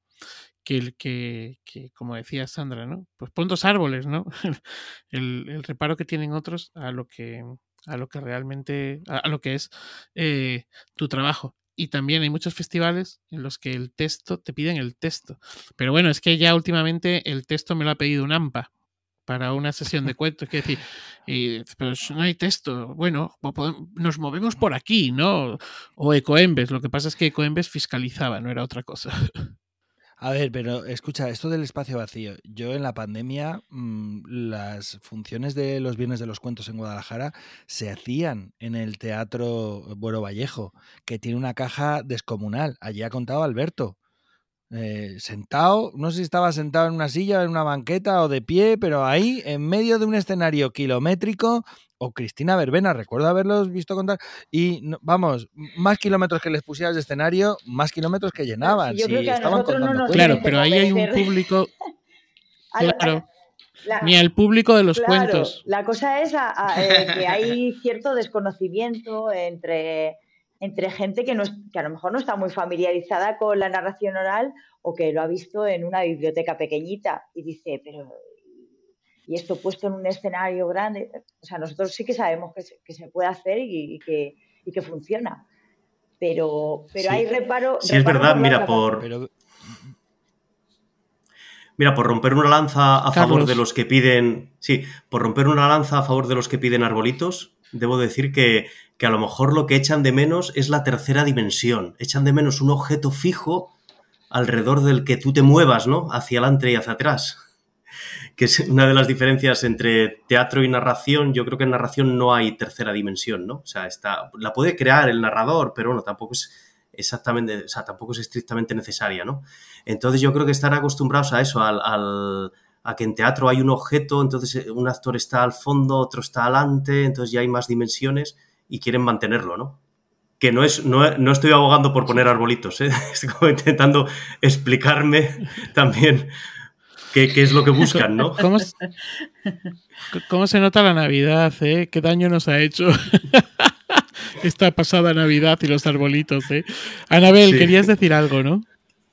que el que, que, como decía Sandra, ¿no? Pues pon dos árboles, ¿no? *laughs* El, el reparo que tienen otros a lo que, a lo que realmente, a, a lo que es eh, tu trabajo. Y también hay muchos festivales en los que el texto, te piden el texto. Pero bueno, es que ya últimamente el texto me lo ha pedido un AMPA para una sesión de *laughs* cuentos. Es decir, y, pero no hay texto. Bueno, nos movemos por aquí, ¿no? O Ecoembes. Lo que pasa es que Ecoembes fiscalizaba, no era otra cosa. *laughs* A ver, pero escucha, esto del espacio vacío. Yo en la pandemia, mmm, las funciones de los Viernes de los Cuentos en Guadalajara se hacían en el Teatro Buero Vallejo, que tiene una caja descomunal. Allí ha contado Alberto. Eh, sentado, no sé si estaba sentado en una silla, en una banqueta o de pie, pero ahí, en medio de un escenario kilométrico, o Cristina Verbena, recuerdo haberlos visto contar, y no, vamos, más kilómetros que les pusieras de escenario, más kilómetros que llenaban. Yo si creo que a estaban no contando nos cuentos. Claro, pero ahí hay un público. *laughs* Claro, la- ni al público de los Claro, cuentos. La cosa es a- a, eh, que hay *laughs* cierto desconocimiento entre, entre gente que, no es- que a lo mejor no está muy familiarizada con la narración oral o que lo ha visto en una biblioteca pequeñita y dice, pero y esto puesto en un escenario grande, o sea, nosotros sí que sabemos que se, que se puede hacer y, y que, y que funciona. Pero, pero Sí. hay reparo. Sí, es verdad, mira, por. Pero Mira, por romper una lanza a favor de los que piden. Sí, por romper una lanza a favor de los que piden arbolitos, debo decir que, que a lo mejor lo que echan de menos es la tercera dimensión. Echan de menos un objeto fijo alrededor del que tú te muevas, ¿no? Hacia adelante y hacia atrás. Que es una de las diferencias entre teatro y narración. Yo creo que en narración no hay tercera dimensión, ¿no? O sea, está, la puede crear el narrador, pero bueno, tampoco es exactamente, o sea, tampoco es estrictamente necesaria, ¿no? Entonces yo creo que están acostumbrados a eso, al- a que en teatro hay un objeto, entonces eh, un actor está al fondo, otro está adelante, entonces ya hay más dimensiones y quieren mantenerlo, ¿no? Que no, es, no, no estoy abogando por poner arbolitos, ¿eh? *laughs* estoy como intentando explicarme también qué, qué es lo que buscan, ¿no? ¿Cómo, cómo se nota la Navidad, eh? ¿Qué daño nos ha hecho *laughs* esta pasada Navidad y los arbolitos, eh? Anabel, Sí. querías decir algo, ¿no?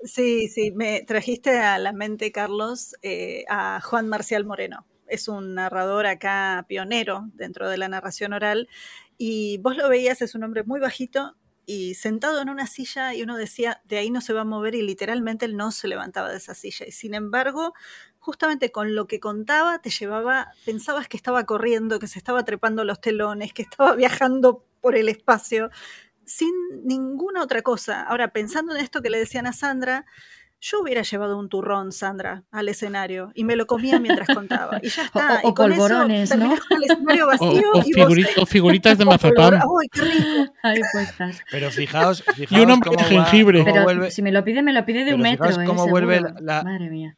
Sí, sí, me trajiste a la mente, Carlos, eh, a Juan Marcial Moreno. Es un narrador acá pionero dentro de la narración oral y vos lo veías, es un hombre muy bajito y sentado en una silla y uno decía, de ahí no se va a mover y literalmente él no se levantaba de esa silla. Y sin embargo, justamente con lo que contaba, te llevaba, pensabas que estaba corriendo, que se estaba trepando los telones, que estaba *laughs* viajando por el espacio sin ninguna otra cosa. Ahora, pensando en esto que le decían a Sandra, yo hubiera llevado un turrón, Sandra, al escenario y me lo comía mientras contaba. Y ya *laughs* está. O- o y con eso polvorones, ¿no? terminaba el escenario *laughs* O, vacío o y vos figuri- o *laughs* figuritas de o mazapán. ¡Ay, qué rico! Ahí puestas. Pero fijaos, Y un fijaos hombre de cómo, va- jengibre. cómo Pero vuelve, si me lo pide, me lo pide de un metro. ¿eh? cómo vuelve Seguro. la- Madre mía.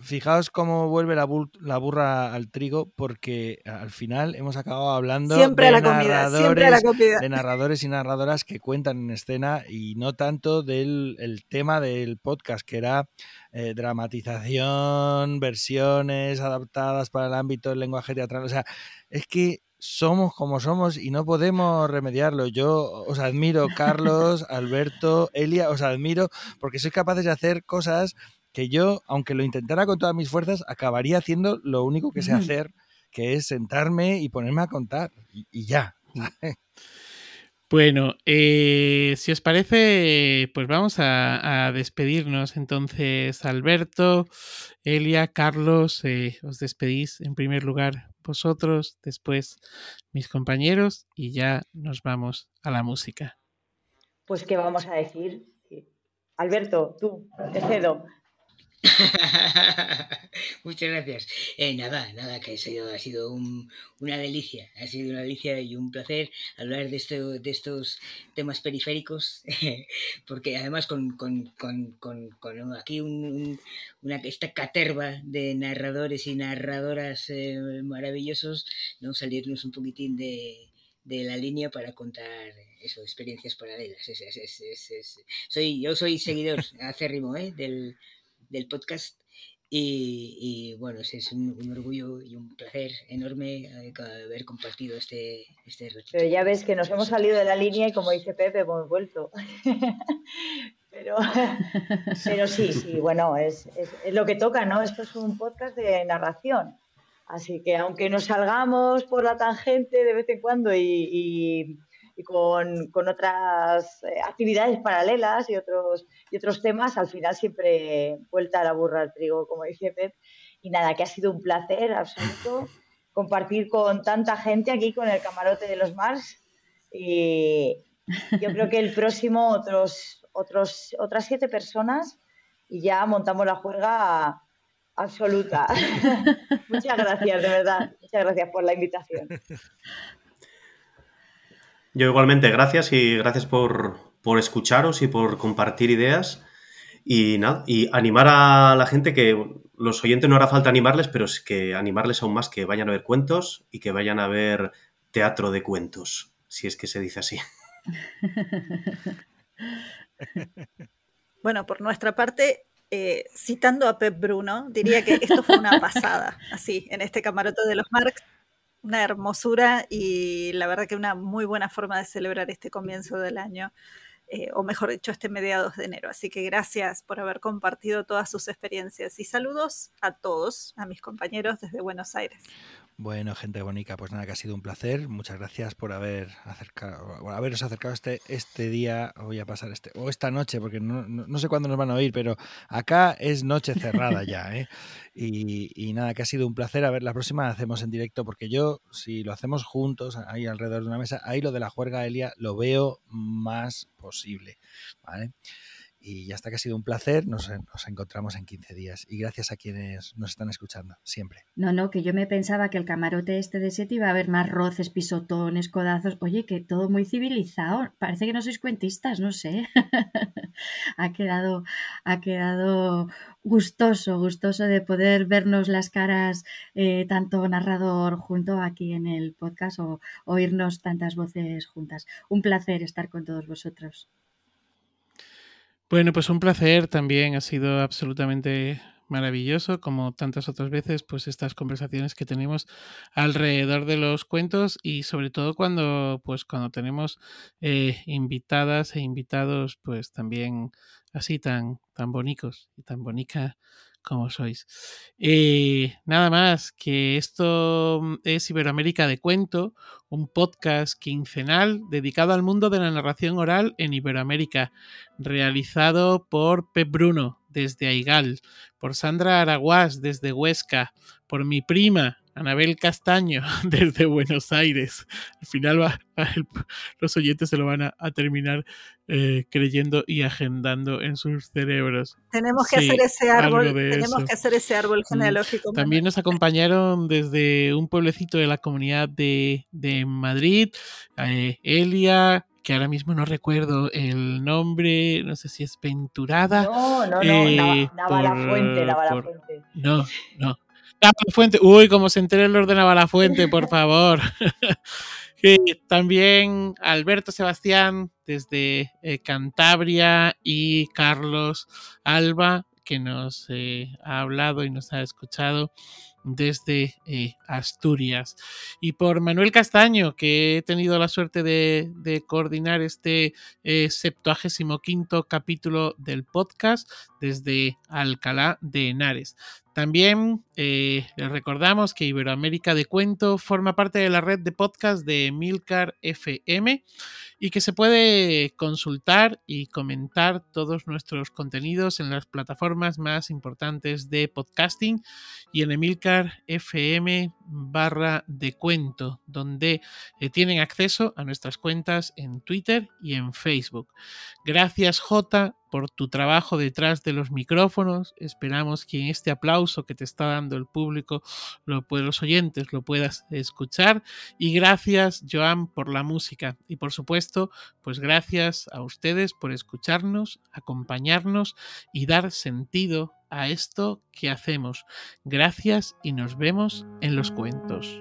Fijaos cómo vuelve la, bur- la burra al trigo, porque al final hemos acabado hablando Siempre de la comida, siempre a la narradores, comida. de narradores y narradoras que cuentan en escena y no tanto del el tema del podcast, que era eh, dramatización, versiones adaptadas para el ámbito del lenguaje teatral. O sea, es que somos como somos y no podemos remediarlo. Yo os admiro, Carlos, *laughs* Alberto, Elia, os admiro porque sois capaces de hacer cosas que yo, aunque lo intentara con todas mis fuerzas, acabaría haciendo lo único que sé hacer, que es sentarme y ponerme a contar. Y, y ya. Bueno, eh, si os parece, pues vamos a, a despedirnos. Entonces, Alberto, Elia, Carlos, eh, os despedís en primer lugar vosotros, después mis compañeros y ya nos vamos a la música. Pues, ¿qué vamos a decir? Alberto, tú, te cedo. *laughs* Muchas gracias. Eh, nada, nada, que ha sido, ha sido un- una delicia, ha sido una delicia y un placer hablar de, esto, de estos temas periféricos, *laughs* porque además con, con- con- con- aquí un- un- una, esta caterva de narradores y narradoras eh, maravillosos, ¿no? salirnos un poquitín de, de la línea para contar eso, experiencias paralelas. soy, yo soy seguidor *laughs* acérrimo ¿eh? del, del podcast y, bueno, es un, orgullo y un placer enorme eh, haber compartido este, este Pero ya ves que nos hemos salido de la línea y como dice Pepe, hemos vuelto. *laughs* pero, *laughs* pero sí, sí, bueno, es, es, lo que toca, ¿no? Esto es un podcast de narración. Así que aunque nos salgamos por la tangente de vez en cuando y y con, con otras eh, actividades paralelas y otros, y otros temas, al final siempre vuelta a la burra al trigo, como dice Pep. Y nada, que ha sido un placer absoluto *laughs* compartir con tanta gente aquí con el camarote de los Mars. Y yo creo que el próximo otros, otros, otras siete personas y ya montamos la juega absoluta. *laughs* Muchas gracias, de verdad. Muchas gracias por la invitación. *laughs* Yo igualmente, gracias y gracias por, escucharos y por compartir ideas. Y nada, y animar a la gente que los oyentes no hará falta animarles, pero es que animarles aún más que vayan a ver cuentos y que vayan a ver teatro de cuentos, si es que se dice así. *laughs* Bueno, por nuestra parte, eh, citando a Pep Bruno, diría que esto fue una pasada, así, en este camarote de los Marx una hermosura y la verdad que una muy buena forma de celebrar este comienzo del año, eh, o mejor dicho, este mediados de enero. Así que gracias por haber compartido todas sus experiencias y saludos a todos, a mis compañeros desde Buenos Aires. Bueno, gente bonita, pues nada, que ha sido un placer. Muchas gracias por haber acercado, por haberos acercado este, este día. Voy a pasar este, o esta noche, porque no, sé cuándo nos van a oír, pero acá es noche cerrada ya, ¿eh? *laughs* Y, nada, que ha sido un placer. A ver, la próxima hacemos en directo, porque yo, si lo hacemos juntos, ahí alrededor de una mesa, ahí lo de la juerga Elia lo veo más posible, ¿vale? Y ya está que ha sido un placer. Nos, nos, encontramos en 15 días. Y gracias a quienes nos están escuchando, siempre. No, no, que yo me pensaba que el camarote este de siete iba a haber más roces, pisotones, codazos. Oye, que todo muy civilizado. Parece que no sois cuentistas, no sé. *laughs* ha, quedado, ha quedado gustoso, gustoso de poder vernos las caras, eh, tanto narrador junto aquí en el podcast o oírnos tantas voces juntas. Un placer estar con todos vosotros. Bueno, pues un placer también, ha sido absolutamente maravilloso, como tantas otras veces, pues estas conversaciones que tenemos alrededor de los cuentos y sobre todo cuando, pues cuando tenemos eh, invitadas e invitados, pues también así tan, tan bonitos y tan bonica como sois. Eh, nada más, que esto mm, es Iberoamérica de Cuento, un podcast quincenal dedicado al mundo de la narración oral en Iberoamérica, realizado por Pep Bruno desde Aigal, por Sandra Araguás desde Huesca, por mi prima Anabel Castaño *laughs* desde Buenos Aires. Al final va, los oyentes se lo van a, terminar eh, creyendo y agendando en sus cerebros. Tenemos que hacer ese árbol, tenemos que hacer ese árbol mm, genealógico. También nos acompañaron desde un pueblecito de la comunidad de, Madrid, eh, Elia, que ahora mismo no recuerdo el nombre, no sé si es Venturada. No, no, no, eh, Fuente, Fuente. No, no. Fuente. Uy, como se entere el ordenaba la fuente, por favor. *laughs* también Alberto Sebastián desde eh, Cantabria y Carlos Alba, que nos eh, ha hablado y nos ha escuchado desde eh, Asturias. Y por Manuel Castaño, que he tenido la suerte de, coordinar este septuagésimo quinto capítulo del podcast desde Alcalá de Henares. También eh, les recordamos que Iberoamérica de Cuento forma parte de la red de podcast de Milcar FM y que se puede consultar y comentar todos nuestros contenidos en las plataformas más importantes de podcasting y en Emilcar FM barra de cuento, donde eh, tienen acceso a nuestras cuentas en Twitter y en Facebook. Gracias J por tu trabajo detrás de los micrófonos. Esperamos que en este aplauso que te está dando el público, lo, los oyentes, lo puedas escuchar. Y gracias, Joan, por la música. Y por supuesto, pues gracias a ustedes por escucharnos, acompañarnos y dar sentido a esto que hacemos. Gracias y nos vemos en los cuentos.